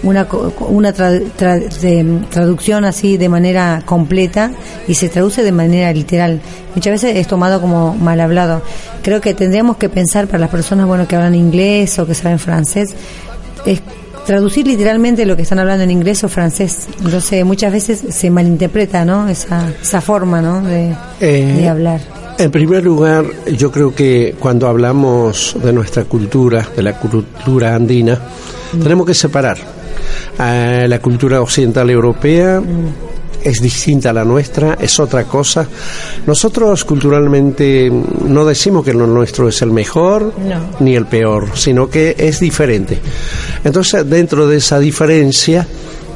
una, una tra- tra- de- traducción así de manera completa y se traduce de manera literal. Muchas veces es tomado como mal hablado. Creo que tendríamos que pensar para las personas bueno que hablan inglés o que saben francés, es traducir literalmente lo que están hablando en inglés o francés. Entonces muchas veces se malinterpreta ¿no? esa, esa forma ¿no? de, Eh, de hablar. En primer lugar, yo creo que cuando hablamos de nuestra cultura, de la cultura andina, tenemos que separar. La cultura occidental europea es distinta a la nuestra, es otra cosa. Nosotros culturalmente no decimos que lo nuestro es el mejor No. ni el peor, sino que es diferente. Entonces, dentro de esa diferencia,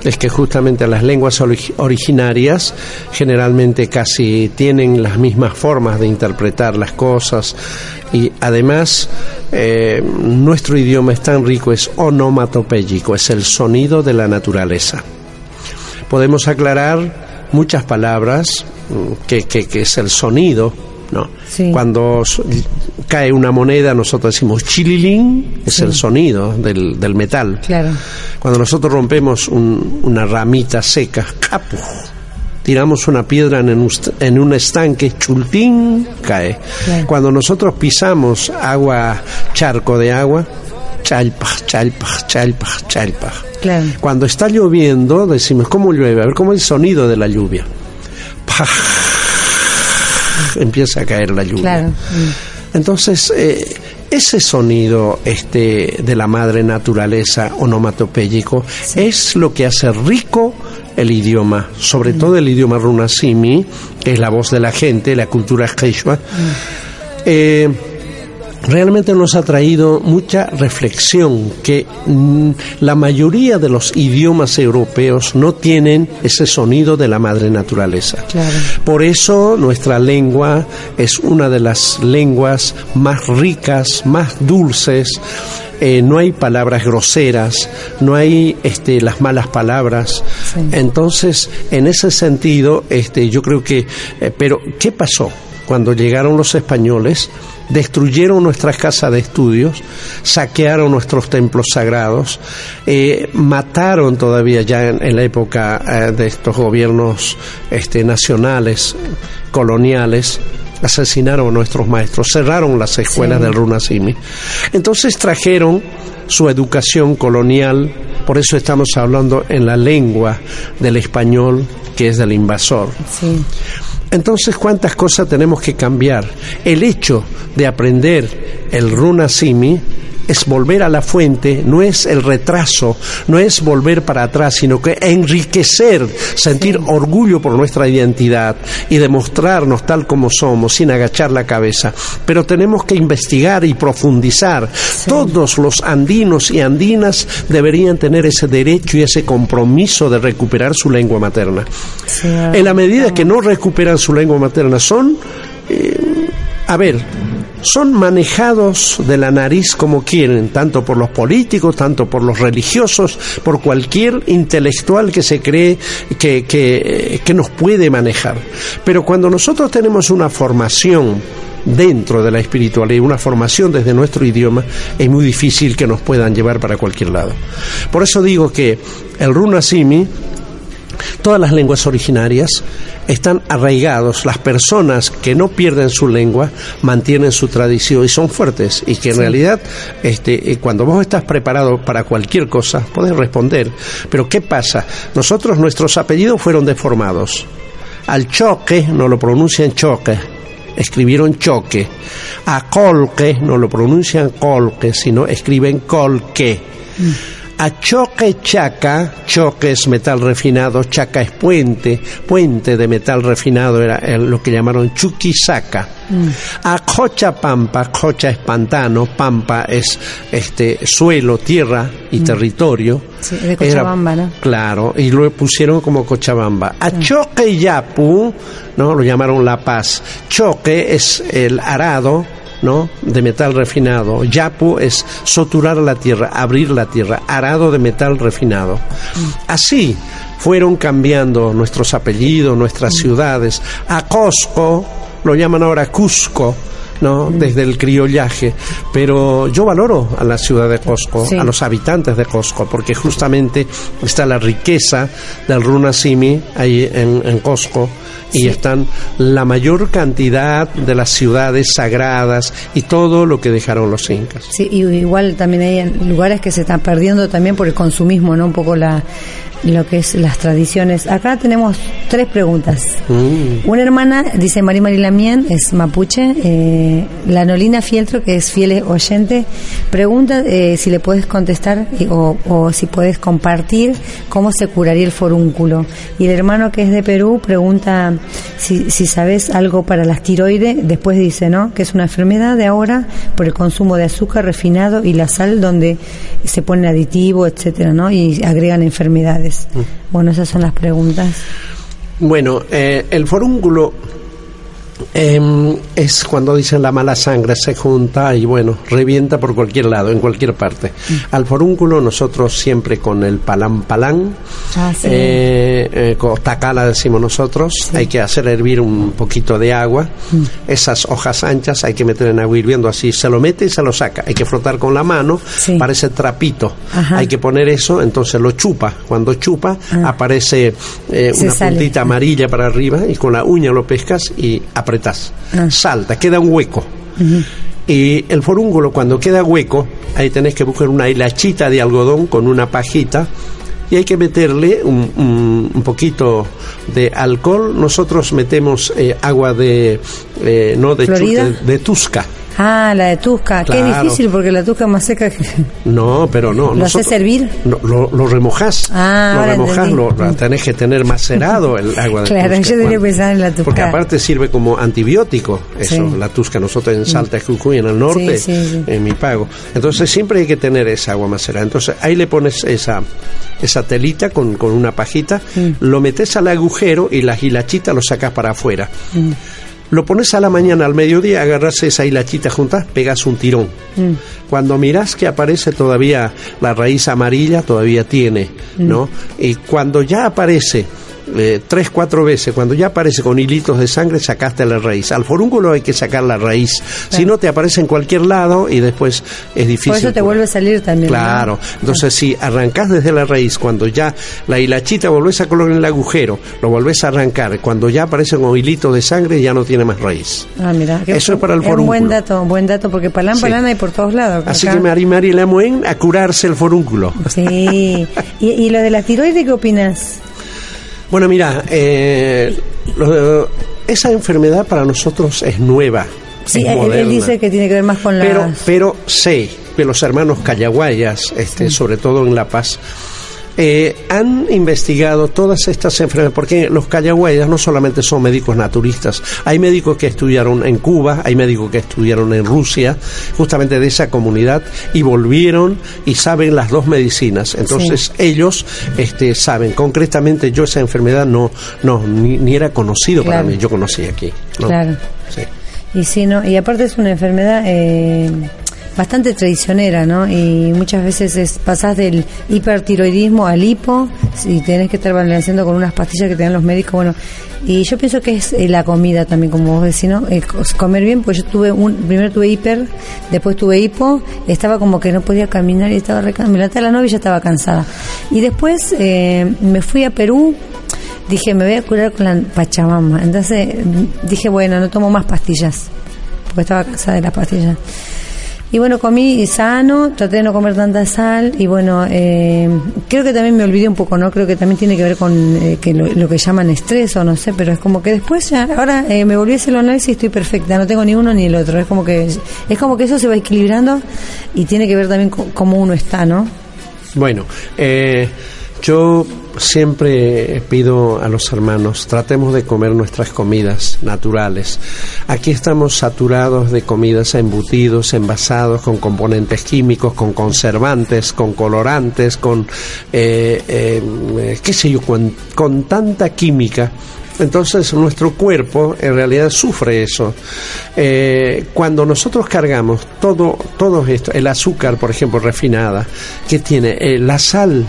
es que justamente las lenguas ori- originarias generalmente casi tienen las mismas formas de interpretar las cosas y además eh, nuestro idioma es tan rico, es onomatopéyico, es el sonido de la naturaleza. Podemos aclarar muchas palabras mm, que- que es el sonido, ¿no? Sí. Cuando cae una moneda nosotros decimos chililín, es Sí. el sonido del, del metal. Claro. Cuando nosotros rompemos un- una ramita seca, capu, tiramos una piedra en un, en un estanque, chultín, cae. Claro. Cuando nosotros pisamos agua, charco de agua, chalpa, chalpa, chalpa, chalpa. Claro. Cuando está lloviendo, decimos, ¿cómo llueve? A ver, ¿cómo es el sonido de la lluvia? Paj, empieza a caer la lluvia. Claro. Mm. Entonces, eh, ese sonido este, de la madre naturaleza onomatopéyico es lo que hace rico el idioma, sobre todo el idioma runasimi, que es la voz de la gente, la cultura quechua. Eh, realmente nos ha traído mucha reflexión que mm, la mayoría de los idiomas europeos no tienen ese sonido de la madre naturaleza. Claro. Por eso nuestra lengua es una de las lenguas más ricas, más dulces. eh, no hay palabras groseras, no hay este, las malas palabras. Sí. Entonces, en ese sentido, este, yo creo que, eh, pero ¿qué pasó? Cuando llegaron los españoles, destruyeron nuestras casas de estudios, saquearon nuestros templos sagrados, eh, mataron todavía ya en, en la época eh, de estos gobiernos este, nacionales, coloniales, asesinaron a nuestros maestros, cerraron las escuelas Sí. del Runasimi. Entonces trajeron su educación colonial, por eso estamos hablando en la lengua del español, que es del invasor. Sí. Entonces, ¿cuántas cosas tenemos que cambiar? El hecho de aprender el Runasimi es volver a la fuente, no es el retraso, no es volver para atrás, sino que enriquecer, sentir orgullo por nuestra identidad y demostrarnos tal como somos sin agachar la cabeza. Pero tenemos que investigar y profundizar. Todos los andinos y andinas deberían tener ese derecho y ese compromiso de recuperar su lengua materna. Sí, En la medida que no recuperan su lengua materna, son, eh, a ver, son manejados de la nariz como quieren, tanto por los políticos, tanto por los religiosos, por cualquier intelectual que se cree que, que, nos puede manejar. Pero cuando nosotros tenemos una formación dentro de la espiritualidad, una formación desde nuestro idioma, es muy difícil que nos puedan llevar para cualquier lado. Por eso digo que el Runasimi Todas las lenguas originarias están arraigados. Las personas que no pierden su lengua mantienen su tradición y son fuertes. Y que en realidad, este, eh, cuando vos estás preparado para cualquier cosa, podés responder. Pero ¿qué pasa? Nosotros, nuestros apellidos fueron deformados. Al choque no lo pronuncian choque. Escribieron choque. A colque no lo pronuncian colque, sino escriben colque. A choque chaca, choque es metal refinado, chaca es puente, puente de metal refinado era lo que llamaron chuquisaca. A cocha pampa, cocha es pantano, pampa es este suelo, tierra y territorio. Sí, de Cochabamba, ¿no? Claro, y lo pusieron como Cochabamba. A choque y yapu, ¿no? Lo llamaron La Paz. Choque es el arado, ¿no? De metal refinado. Yapu es soturar la tierra, abrir la tierra. Arado de metal refinado. Así fueron cambiando nuestros apellidos, nuestras ciudades. A Cosco, lo llaman ahora Cusco. ¿No? desde el criollaje, pero yo valoro a la ciudad de Cosco, Sí. a los habitantes de Cosco, porque justamente está la riqueza del Runasimi ahí en, en Cosco y están la mayor cantidad de las ciudades sagradas y todo lo que dejaron los incas. Sí, y igual también hay lugares que se están perdiendo también por el consumismo, ¿no? Un poco la lo que es las tradiciones. Acá tenemos tres preguntas. Mm. Una hermana, dice María Marilamien, es mapuche, eh, eh, la Nolina Fieltro, que es fiel oyente, pregunta eh, si le puedes contestar y- o, o si puedes compartir cómo se curaría el forúnculo. Y el hermano que es de Perú pregunta si, si sabes algo para las tiroides. Después dice, ¿no? Que es una enfermedad de ahora por el consumo de azúcar refinado y la sal donde se pone aditivo, etcétera, ¿no? Y agregan enfermedades. Bueno, esas son las preguntas. Bueno, eh, el forúnculo em, es cuando dicen la mala sangre se junta y bueno, revienta por cualquier lado, en cualquier parte. Al forúnculo nosotros siempre con el palán palán, Ah, sí. eh, eh, con tacala decimos nosotros, hay que hacer hervir un poquito de agua, esas hojas anchas hay que meter en agua hirviendo así, se lo mete y se lo saca, hay que frotar con la mano, Sí. parece trapito, Ajá. hay que poner eso, entonces lo chupa, cuando chupa aparece eh, una sale. puntita amarilla para arriba y con la uña lo pescas y apretás. Ah. Salta, queda un hueco. Y el forúnculo cuando queda hueco, ahí tenés que buscar una hilachita de algodón con una pajita y hay que meterle un, un- un poquito de alcohol. Nosotros metemos eh, agua de, eh, no de, chu- ¿Florida? de, de tusca. Ah, la de Tusca. Qué Claro. difícil porque la Tusca es más seca que... No, pero no. ¿Lo haces hervir? No, lo, lo remojás. Ah, lo remojás, lo, lo tenés que tener macerado el agua de Claro, tusca. yo tenía que pensar en la Tusca. Porque aparte sirve como antibiótico, eso, Sí. la tusca. Nosotros en Salta, Jujuy, en el norte, Sí, sí, sí. en mi pago. Entonces siempre hay que tener esa agua macerada. Entonces ahí le pones esa esa telita con, con una pajita, Mm. lo metes al agujero y la hilachita lo sacas para afuera. Mm. Lo pones a la mañana, al mediodía, agarras esa hilachita juntas, pegas un tirón. Mm. Cuando mirás que aparece todavía la raíz amarilla, todavía tiene, Mm. ¿no? Y cuando ya aparece eh, tres, cuatro veces, cuando ya aparece con hilitos de sangre, sacaste la raíz. Al forúnculo hay que sacar la raíz. Si no, te aparece en cualquier lado y después es difícil. Por eso te curar. vuelve a salir también. ¿no? Claro, entonces si arrancás desde la raíz, cuando ya la hilachita volvés a colocar en el agujero, lo volvés a arrancar, cuando ya aparece un hilito de sangre, ya no tiene más raíz. Ah, mira. Eso es para el un forúnculo. buen dato, un buen dato, porque palán, Sí. palán hay por todos lados. Así que Mari Mari le muen a curarse el forúnculo. Sí. ¿Y, y lo de la tiroide qué opinas? Bueno, mira, eh, lo- esa enfermedad para nosotros es nueva. Sí, es él, dice que tiene que ver más con la... pero, pero sé que los hermanos Callaguayas, este, sobre todo en La Paz, eh, han investigado todas estas enfermedades, porque los Callaguayas no solamente son médicos naturistas, hay médicos que estudiaron en Cuba, hay médicos que estudiaron en Rusia, justamente de esa comunidad, y volvieron y saben las dos medicinas. Entonces ellos este, saben, concretamente yo esa enfermedad no, no ni, ni era conocido para mí, yo conocí aquí. ¿no? Claro. Sí. Y sí, ¿no? Y aparte es una enfermedad eh, bastante traicionera, ¿no? Y muchas veces es, pasás del hipertiroidismo al hipo y tenés que estar balanceando con unas pastillas que te dan los médicos, bueno. Y yo pienso que es eh, la comida también, como vos decís, ¿no? Eh, co- comer bien, pues yo tuve un, primero tuve hiper, después tuve hipo, estaba como que no podía caminar y estaba reca- me levanté a la novia y ya estaba cansada. Y después eh, me fui a Perú, dije, me voy a curar con la Pachamama. Entonces dije, bueno, no tomo más pastillas, porque estaba cansada de las pastillas. Y bueno, comí sano, traté de no comer tanta sal y bueno, eh, creo que también me olvidé un poco, ¿no? Creo que también tiene que ver con eh, que lo, que llaman estrés o no sé, pero es como que después ya, ahora eh, me volví a hacer el análisis y estoy perfecta, no tengo ni uno ni el otro, es como que es como que eso se va equilibrando y tiene que ver también con cómo uno está, ¿no? Bueno, eh, yo siempre pido a los hermanos, tratemos de comer nuestras comidas naturales. Aquí estamos saturados de comidas embutidos, envasados, con componentes químicos, con conservantes, con colorantes, con, eh, eh, qué sé yo, con, con tanta química. Entonces nuestro cuerpo en realidad sufre eso. Eh, cuando nosotros cargamos todo, todo esto, el azúcar, por ejemplo, refinada, que tiene Eh, la sal,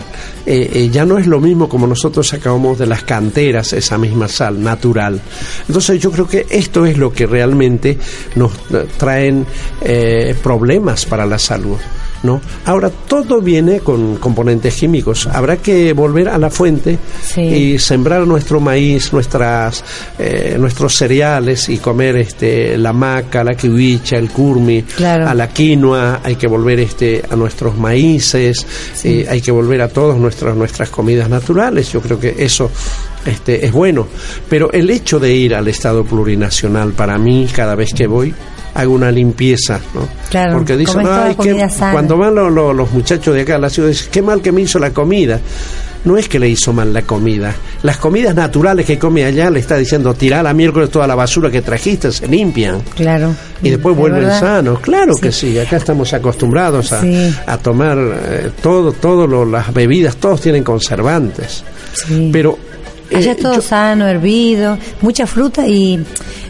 eh, eh, ya no es lo mismo como nosotros sacábamos de las canteras esa misma sal natural. Entonces yo creo que esto es lo que realmente nos traen eh, problemas para la salud. ¿No? Ahora todo viene con componentes químicos. Habrá que volver a la fuente Sí. y sembrar nuestro maíz, nuestras, eh, nuestros cereales y comer este, la maca, la kiwicha, el curmi, Claro. a la quinoa. Hay que volver este, a nuestros maíces, eh, hay que volver a todas nuestras, nuestras comidas naturales. Yo creo que eso este, es bueno. Pero el hecho de ir al Estado plurinacional, para mí, cada vez que voy, haga una limpieza, ¿no? Claro, Porque dicen, "Ay, sana". cuando van los, los- los muchachos de acá a la ciudad, dicen, qué mal que me hizo la comida. No es que le hizo mal la comida. Las comidas naturales que come allá le está diciendo, tirá la miércoles toda la basura que trajiste, se limpian. Claro. Y después ¿De vuelven verdad? sanos. Claro que sí, acá estamos acostumbrados a, Sí. a tomar eh, todo, todo lo- las bebidas, todos tienen conservantes. Sí. Pero Allá eh, es todo yo- sano, hervido, mucha fruta y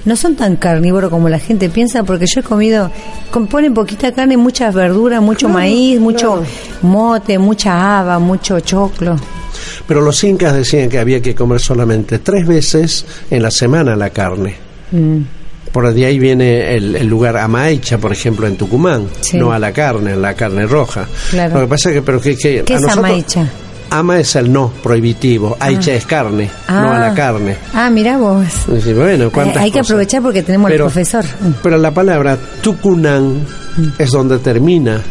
no son tan carnívoros como la gente piensa porque yo he comido, con- ponen poquita carne, muchas verduras, mucho maíz, mucho mote, mucha haba, mucho choclo. pero los incas decían que había que comer solamente tres veces en la semana la carne. Mm, Por de ahí viene el, el lugar Amaicha, por ejemplo, en Tucumán, Sí. no a la carne, la carne roja. Claro. Lo que pasa es que, pero que, que ¿Qué a es nosotros- amaicha? Ama es el no prohibitivo, aicha es carne, no a la carne. Ah, mira vos. Bueno, Eh, ¿cuántas hay que cosas? aprovechar porque tenemos Pero- al profesor. Mm, Pero la palabra Tucunán es donde termina.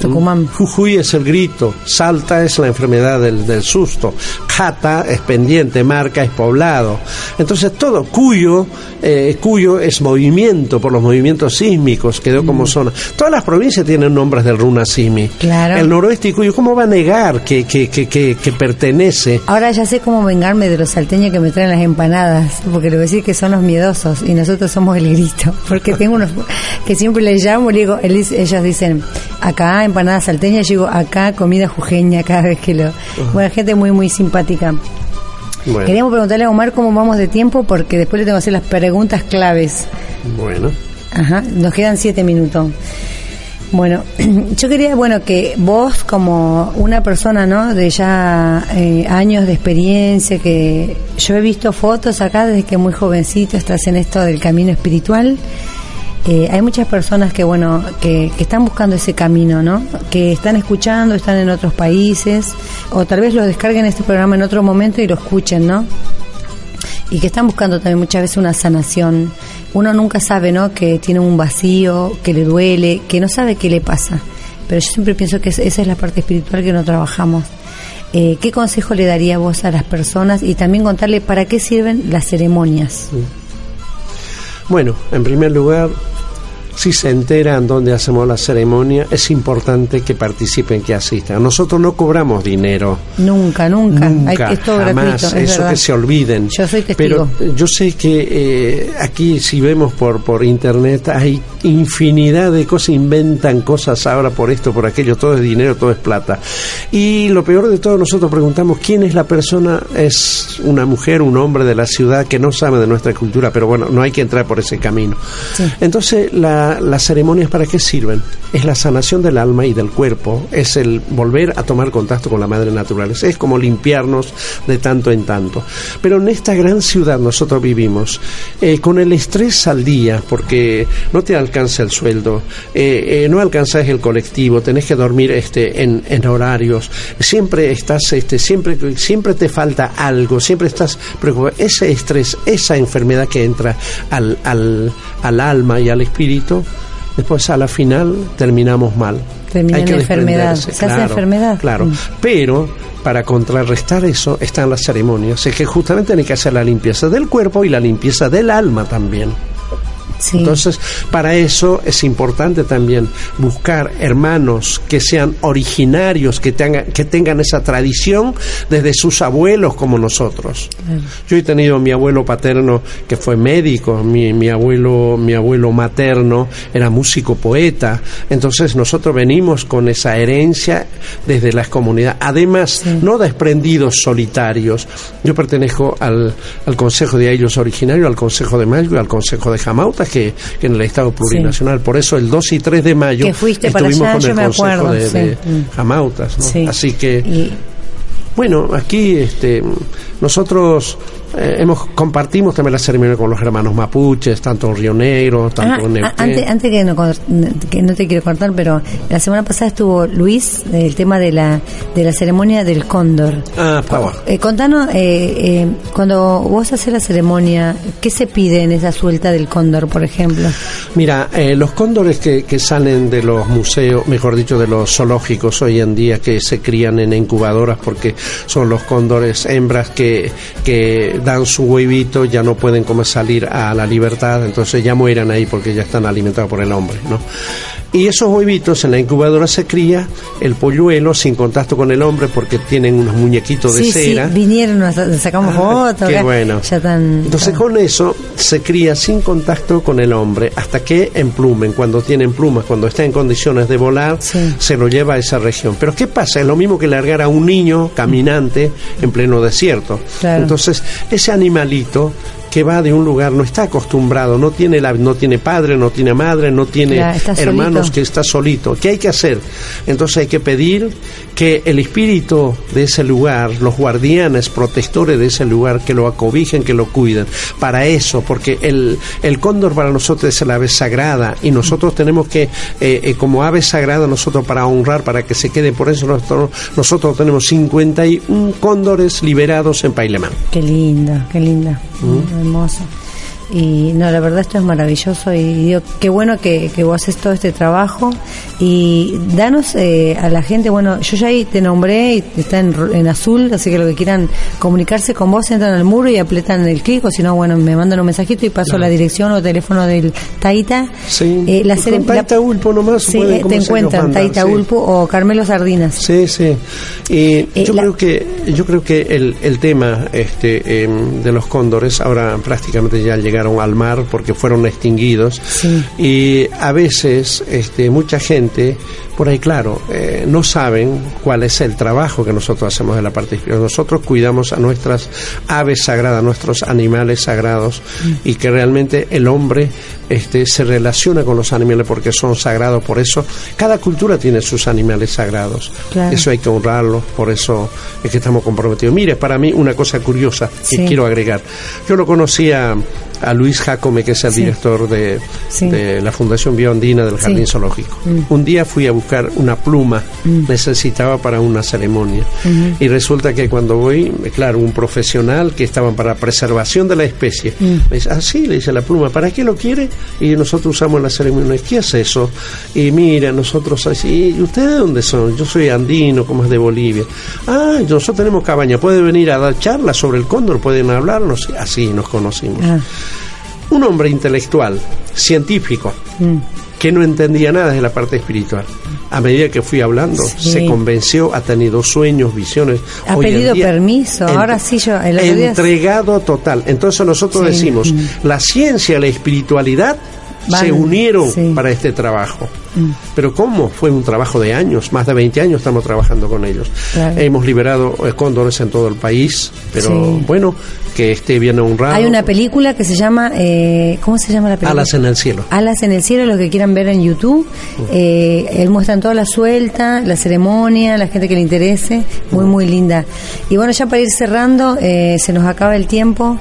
Tucumán. Jujuy es el grito, Salta es la enfermedad del, del susto, Jata es pendiente, Marca es poblado. Entonces todo, Cuyo, eh, Cuyo es movimiento por los movimientos sísmicos, quedó como zona. Todas las provincias tienen nombres del Runa Simi. Claro. El noroeste y Cuyo, ¿cómo va a negar que, que, que, que, que pertenece? Ahora ya sé cómo vengarme de los salteños que me traen las empanadas, porque le voy a decir que son los miedosos y nosotros somos el grito, porque tengo unos que siempre les llamo, le digo, ellos dicen, acá empanadas salteñas, yo digo, acá comida jujeña cada vez que lo... Bueno, gente muy, muy simpática. Bueno, Queríamos preguntarle a Omar cómo vamos de tiempo, porque después le tengo que hacer las preguntas claves. bueno. Ajá, nos quedan siete minutos. Bueno, yo quería, bueno, que vos como una persona, ¿no? De ya eh, años de experiencia, que yo he visto fotos acá desde que muy jovencito estás en esto del camino espiritual. Eh, hay muchas personas que, bueno, que, que están buscando ese camino, ¿no? Que están escuchando, están en otros países, o tal vez lo descarguen este programa en otro momento y lo escuchen, ¿no? y que están buscando también muchas veces una sanación. Uno nunca sabe, ¿no? Que tiene un vacío, que le duele, que no sabe qué le pasa. Pero yo siempre pienso que es- esa es la parte espiritual que no trabajamos. Eh, ¿Qué consejo le daría vos a las personas y también contarle para qué sirven las ceremonias? Bueno, en primer lugar, si se enteran dónde hacemos la ceremonia, es importante que participen, que asistan. Nosotros no cobramos dinero. Nunca, nunca. Nunca, Hay que- es todo jamás, gratuito, es eso verdad. que se olviden. Yo soy testigo. Pero yo sé que eh, aquí, si vemos por, por internet, hay infinidad de cosas, inventan cosas ahora por esto, por aquello, todo es dinero, todo es plata. Y lo peor de todo, nosotros preguntamos quién es la persona, es una mujer, un hombre de la ciudad que no sabe de nuestra cultura, pero bueno, no hay que entrar por ese camino. Sí. Entonces, la- las ceremonias para qué sirven? Es la sanación del alma y del cuerpo, es el volver a tomar contacto con la madre naturaleza, es como limpiarnos de tanto en tanto. Pero en esta gran ciudad nosotros vivimos, eh, con el estrés al día, porque no te alcanza el sueldo, eh, eh, no alcanzas el colectivo, tenés que dormir este, en, horarios, siempre estás, este, siempre, siempre te falta algo, siempre estás preocupado. Ese estrés, esa enfermedad que entra al, al, al alma y al espíritu, después a la final terminamos mal. Termina Hay en que enfermedad. desprenderse, Se hace enfermedad. Claro, Mm. pero para contrarrestar eso están las ceremonias, es que justamente hay que hacer la limpieza del cuerpo y la limpieza del alma también. Sí. Entonces, para eso es importante también buscar hermanos que sean originarios, que tengan, que tengan esa tradición desde sus abuelos como nosotros. Yo he tenido mi abuelo paterno que fue médico, mi, mi abuelo, mi abuelo materno era músico poeta. Entonces nosotros venimos con esa herencia desde las comunidades. Además, no desprendidos solitarios. Yo pertenezco al, al Consejo de Aillos Originario, al Consejo de Mayo y al Consejo de Jamautas, que, que en el Estado Plurinacional. Por eso el 2 y 3 de mayo Que fuiste para estuvimos allá, con yo el me Consejo acuerdo, de, sí. de Mm. Jamautas. Así que... Y- Bueno, aquí este, nosotros eh, hemos compartimos también la ceremonia con los hermanos mapuches, tanto en Río Negro, tanto Ah, en ah, Neuquén. antes, antes que, no, que no te quiero cortar, pero la semana pasada estuvo Luis, el tema de la, de la ceremonia del cóndor. Ah, por favor. Eh, contanos, eh, eh, cuando vos haces la ceremonia, ¿qué se pide en esa suelta del cóndor, por ejemplo? Mira, eh, los cóndores que, que salen de los museos, mejor dicho, de los zoológicos hoy en día, que se crían en incubadoras porque son los cóndores hembras que, que dan su huevito, ya no pueden como salir a la libertad, entonces ya mueran ahí porque ya están alimentados por el hombre, ¿no? Y esos huevitos en la incubadora se cría el polluelo sin contacto con el hombre porque tienen unos muñequitos de Sí, cera. sí, vinieron, nos sacamos Ah, fotos. qué acá. bueno. Ya tan, Entonces tan- con eso se cría sin contacto con el hombre hasta que emplumen. Cuando tienen plumas, cuando está en condiciones de volar, Sí. se lo lleva a esa región. Pero ¿qué pasa? Es lo mismo que largar a un niño caminante en pleno desierto. Claro. Entonces ese animalito que va de un lugar no está acostumbrado, no tiene la, no tiene padre, no tiene madre, no tiene hermanos solito. que está solito. ¿Qué hay que hacer? Entonces hay que pedir que el espíritu de ese lugar, los guardianes, protectores de ese lugar, que lo acobijen, que lo cuiden. Para eso, porque el, el cóndor para nosotros es el ave sagrada y nosotros tenemos que, eh, eh, como ave sagrada, nosotros para honrar, para que se quede, por eso nosotros, nosotros tenemos 51 cóndores liberados en Pailemán. Qué linda, qué linda, Mm. Hermoso. Y no, la verdad esto es maravilloso y digo, qué bueno que, que vos haces todo este trabajo y danos eh, a la gente, bueno, yo ya ahí te nombré y está en, en azul, así que lo que quieran comunicarse con vos entran al muro y apretan el clic o si no, bueno, me mandan un mensajito y paso la dirección o teléfono del Taita. Sí. Eh, la Con Taita la- Ulpo nomás Sí, pueden eh, te encuentran, Taita sí. Ulpo o Carmelo Sardinas. Sí, sí. Eh, yo la- creo que yo creo que el, el tema este em, de los cóndores ahora prácticamente ya llegaron al mar porque fueron extinguidos Sí. y a veces este mucha gente por ahí claro eh, no saben cuál es el trabajo que nosotros hacemos de la parte espiritual. Nosotros cuidamos a nuestras aves sagradas, nuestros animales sagrados y que realmente el hombre este se relaciona con los animales porque son sagrados, por eso cada cultura tiene sus animales sagrados. Claro. Eso hay que honrarlos, por eso es que estamos comprometidos. Mire, para mí una cosa curiosa que Sí. quiero agregar. Yo lo conocía a Luis Jacome, que es el Sí. director de, Sí. de la Fundación Biondina del Sí. Jardín Zoológico. Mm. Un día fui a buscar una pluma, necesitaba para una ceremonia. Y resulta que cuando voy, claro, un profesional que estaba para preservación de la especie, Mm. me dice, ah, sí, le dice la pluma, ¿para qué lo quiere? Y nosotros usamos la ceremonia. ¿Qué es eso? Y mira, nosotros así, ¿y ustedes de dónde son? Yo soy andino, como es de Bolivia. Ah, nosotros tenemos cabaña, puede venir a dar charlas sobre el cóndor, pueden hablarnos. Así nos conocimos. Ah, Un hombre intelectual, científico, mm. que no entendía nada de la parte espiritual. A medida que fui hablando, Sí. se convenció, ha tenido sueños, visiones. Ha Hoy pedido día, permiso, ahora sí yo, el día- Entregado total. Entonces nosotros Sí. decimos, Mm. la ciencia la espiritualidad Van, se unieron sí. para este trabajo. Mm. Pero ¿cómo? Fue un trabajo de años, más de 20 años estamos trabajando con ellos. Claro. Hemos liberado eh, cóndores en todo el país, pero Sí. bueno, que esté bien honrado. Hay una película que se llama, eh, ¿cómo se llama la película? Alas en el cielo. Alas en el cielo, los que quieran ver en YouTube. Eh, él muestran toda la suelta, la ceremonia, la gente que le interese. Muy, muy linda. Y bueno, ya para ir cerrando, eh, se nos acaba el tiempo.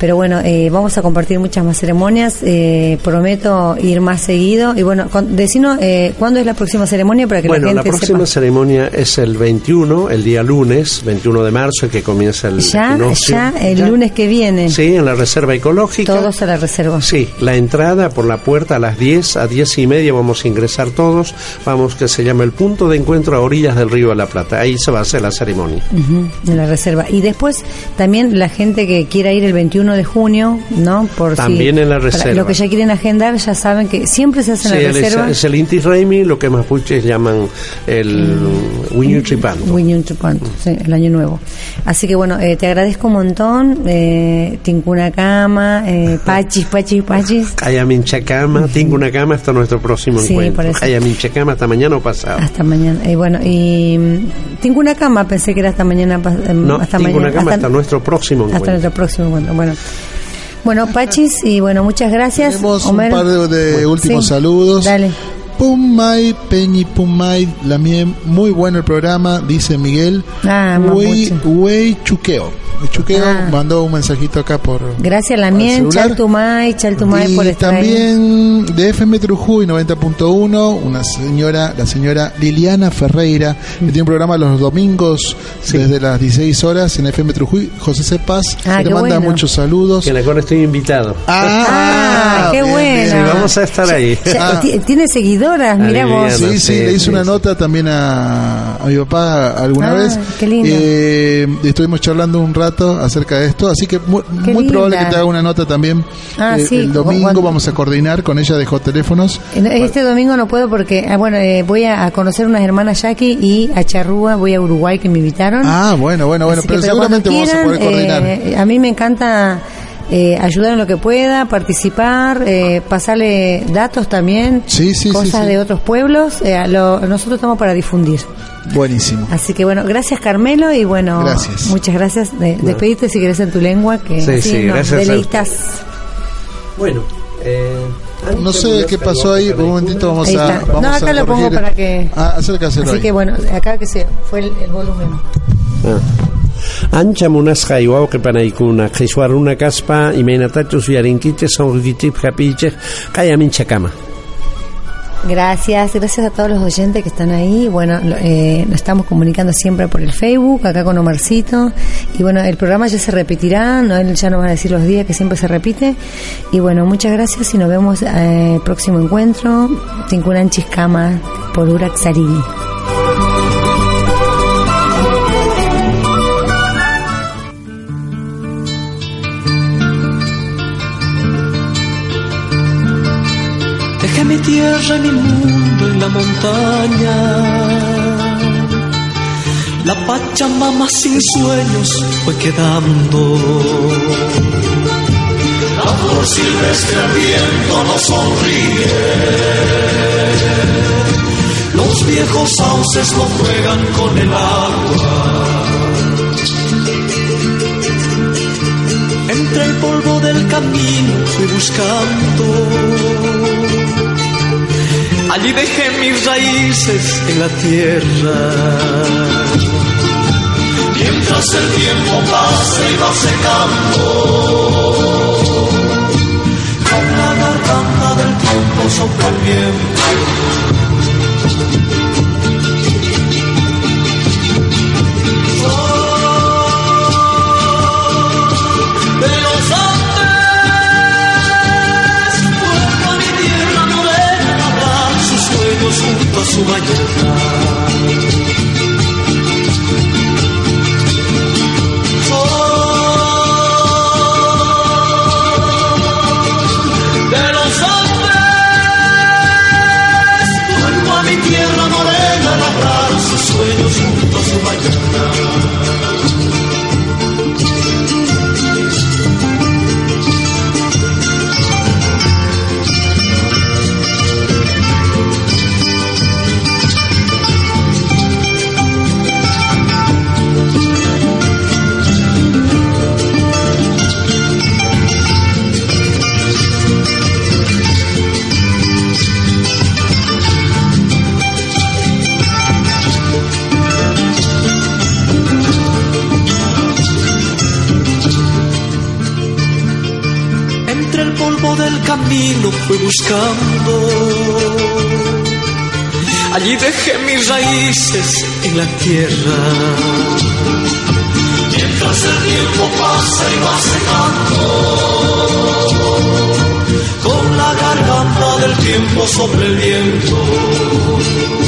Pero bueno, eh, vamos a compartir muchas más ceremonias. Eh, prometo ir más seguido. Y bueno, con, decinos eh, cuándo es la próxima ceremonia para que Bueno, la la gente próxima sepa. ceremonia es el 21, el día lunes, 21 de marzo, que comienza el Ya, equinoccio. ya, el Ya. lunes que viene. Sí, en la reserva ecológica. Todos a la reserva. Sí, la entrada por la puerta a las 10, a 10 y media vamos a ingresar todos. Vamos, que se llama el punto de encuentro a orillas del río de la Plata. Ahí se va a hacer la ceremonia. Ujú, en la reserva. Y después también la gente que quiera ir el 21 de junio, ¿no? Por si- También en la reserva. Lo que ya quieren agendar, ya saben que siempre se hace Sí, en la el- reserva. es, el Inti Raimi, lo que mapuches llaman el Wiñu Tripando. Wiñun Chupanto, sí, el año nuevo. Así que bueno, eh, te agradezco un montón. Eh, Tincuna Cama, eh, Pachis, Pachis, Pachis. Hayaminchacama, tengo una cama hasta nuestro próximo Sí, encuentro. por eso. Hayaminchacama hasta mañana o pasado. Hasta mañana. Y bueno, y mm, Tincuna Cama, pensé que era hasta mañana. eh, No, hasta mañana. cama hasta, nuestro próximo hasta encuentro. nuestro próximo encuentro. Bueno. Bueno, Pachis, y bueno, muchas gracias. Tenemos un par de, de últimos sí. saludos. Dale. Pumay, Peñi Pumay, la mie- muy bueno el programa, dice Miguel. Ah, Wey. Wey Chuqueo. Chuqueo Ah. mandó un mensajito acá por. Gracias a la por el mien, celular. Chaltumay, Chaltumay y por estar ahí. también de FM Trujuy 90.1, una señora, la señora Liliana Ferreira, que tiene un programa los domingos desde las 16 horas en FM Trujuy. José C. Paz, Ah, que le qué manda bueno. muchos saludos. Que la cual estoy invitado. Ah, qué bien, bueno. Sí, vamos a estar ahí. Ah. ti- ¿Tiene seguidores? Vos. Sí, sí, le hice una nota también a, a mi papá alguna Ah, vez. qué lindo. Eh, estuvimos charlando un rato acerca de esto, así que muy, muy probable que te haga una nota también. Ah, Eh, sí, el domingo cuando- vamos a coordinar con ella, dejó teléfonos. Este domingo no puedo porque, ah, bueno, eh, voy a, conocer unas hermanas Jackie y a Charrúa, voy a Uruguay que me invitaron. Ah, bueno, bueno, bueno, pero pero seguramente vamos a poder coordinar. eh, a mí me encanta eh, ayudar en lo que pueda, participar, eh, pasarle datos también, Sí, sí, cosas sí. de otros pueblos. eh, lo- nosotros estamos para difundir. Buenísimo. Así que bueno, gracias Carmelo y bueno, Gracias. muchas gracias. De, Despedirte si querés en tu lengua, que Sí, nos deleitas. Bueno, eh, No sé qué pasó ahí, un momentito vamos a... Vamos No, acá a lo pongo corregir. para que- Ah, acércaselo Así ahí. que bueno, acá que se fue el, el volumen. Ancha munasqa iwawqipanaykuna qhichwaruna kaspa imaynatachus uyarinkichis sonrikichis hapichis qayamin chakama Gracias, gracias a todos los oyentes que están ahí. Bueno, eh, nos estamos comunicando siempre por el Facebook, acá con Omarcito. Y bueno, el programa ya se repetirá, no, ya nos va a decir los días que siempre se repite. Y bueno, muchas gracias y nos vemos eh, próximo encuentro. Tinkunan Chiscama por Urak tierra y mi mundo en la montaña. La Pachamama sin sueños fue quedando. La flor silvestre al viento nos sonríe. Los viejos sauces lo juegan con el agua. Entre el polvo del camino fui buscando. Allí dejé mis raíces en la tierra. Mientras el tiempo pasa y va secando. Con la garganta del tiempo sopla junto a su mañana. Camino fui buscando. Allí dejé mis raíces en la tierra. Mientras el tiempo pasa y va secando. Con la garganta del tiempo sobre el viento.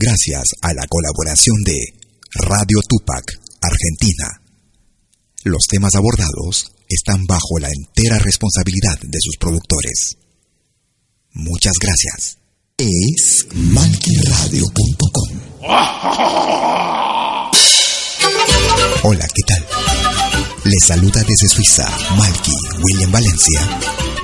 Gracias a la colaboración de Radio Tupac, Argentina. Los temas abordados están bajo la entera responsabilidad de sus productores. Muchas gracias. Es malquiradio.com. Hola, ¿qué tal? Les saluda desde Suiza Malky William Valencia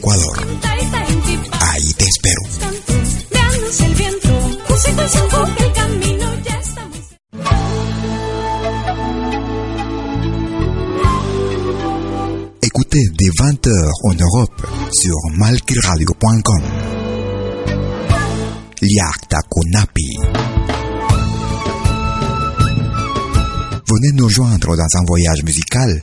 Ecuador. Ahí. Écoutez des 20h en Europe sur malquiradio.com. Liakta Kunapi. Venez nous joindre dans un voyage musical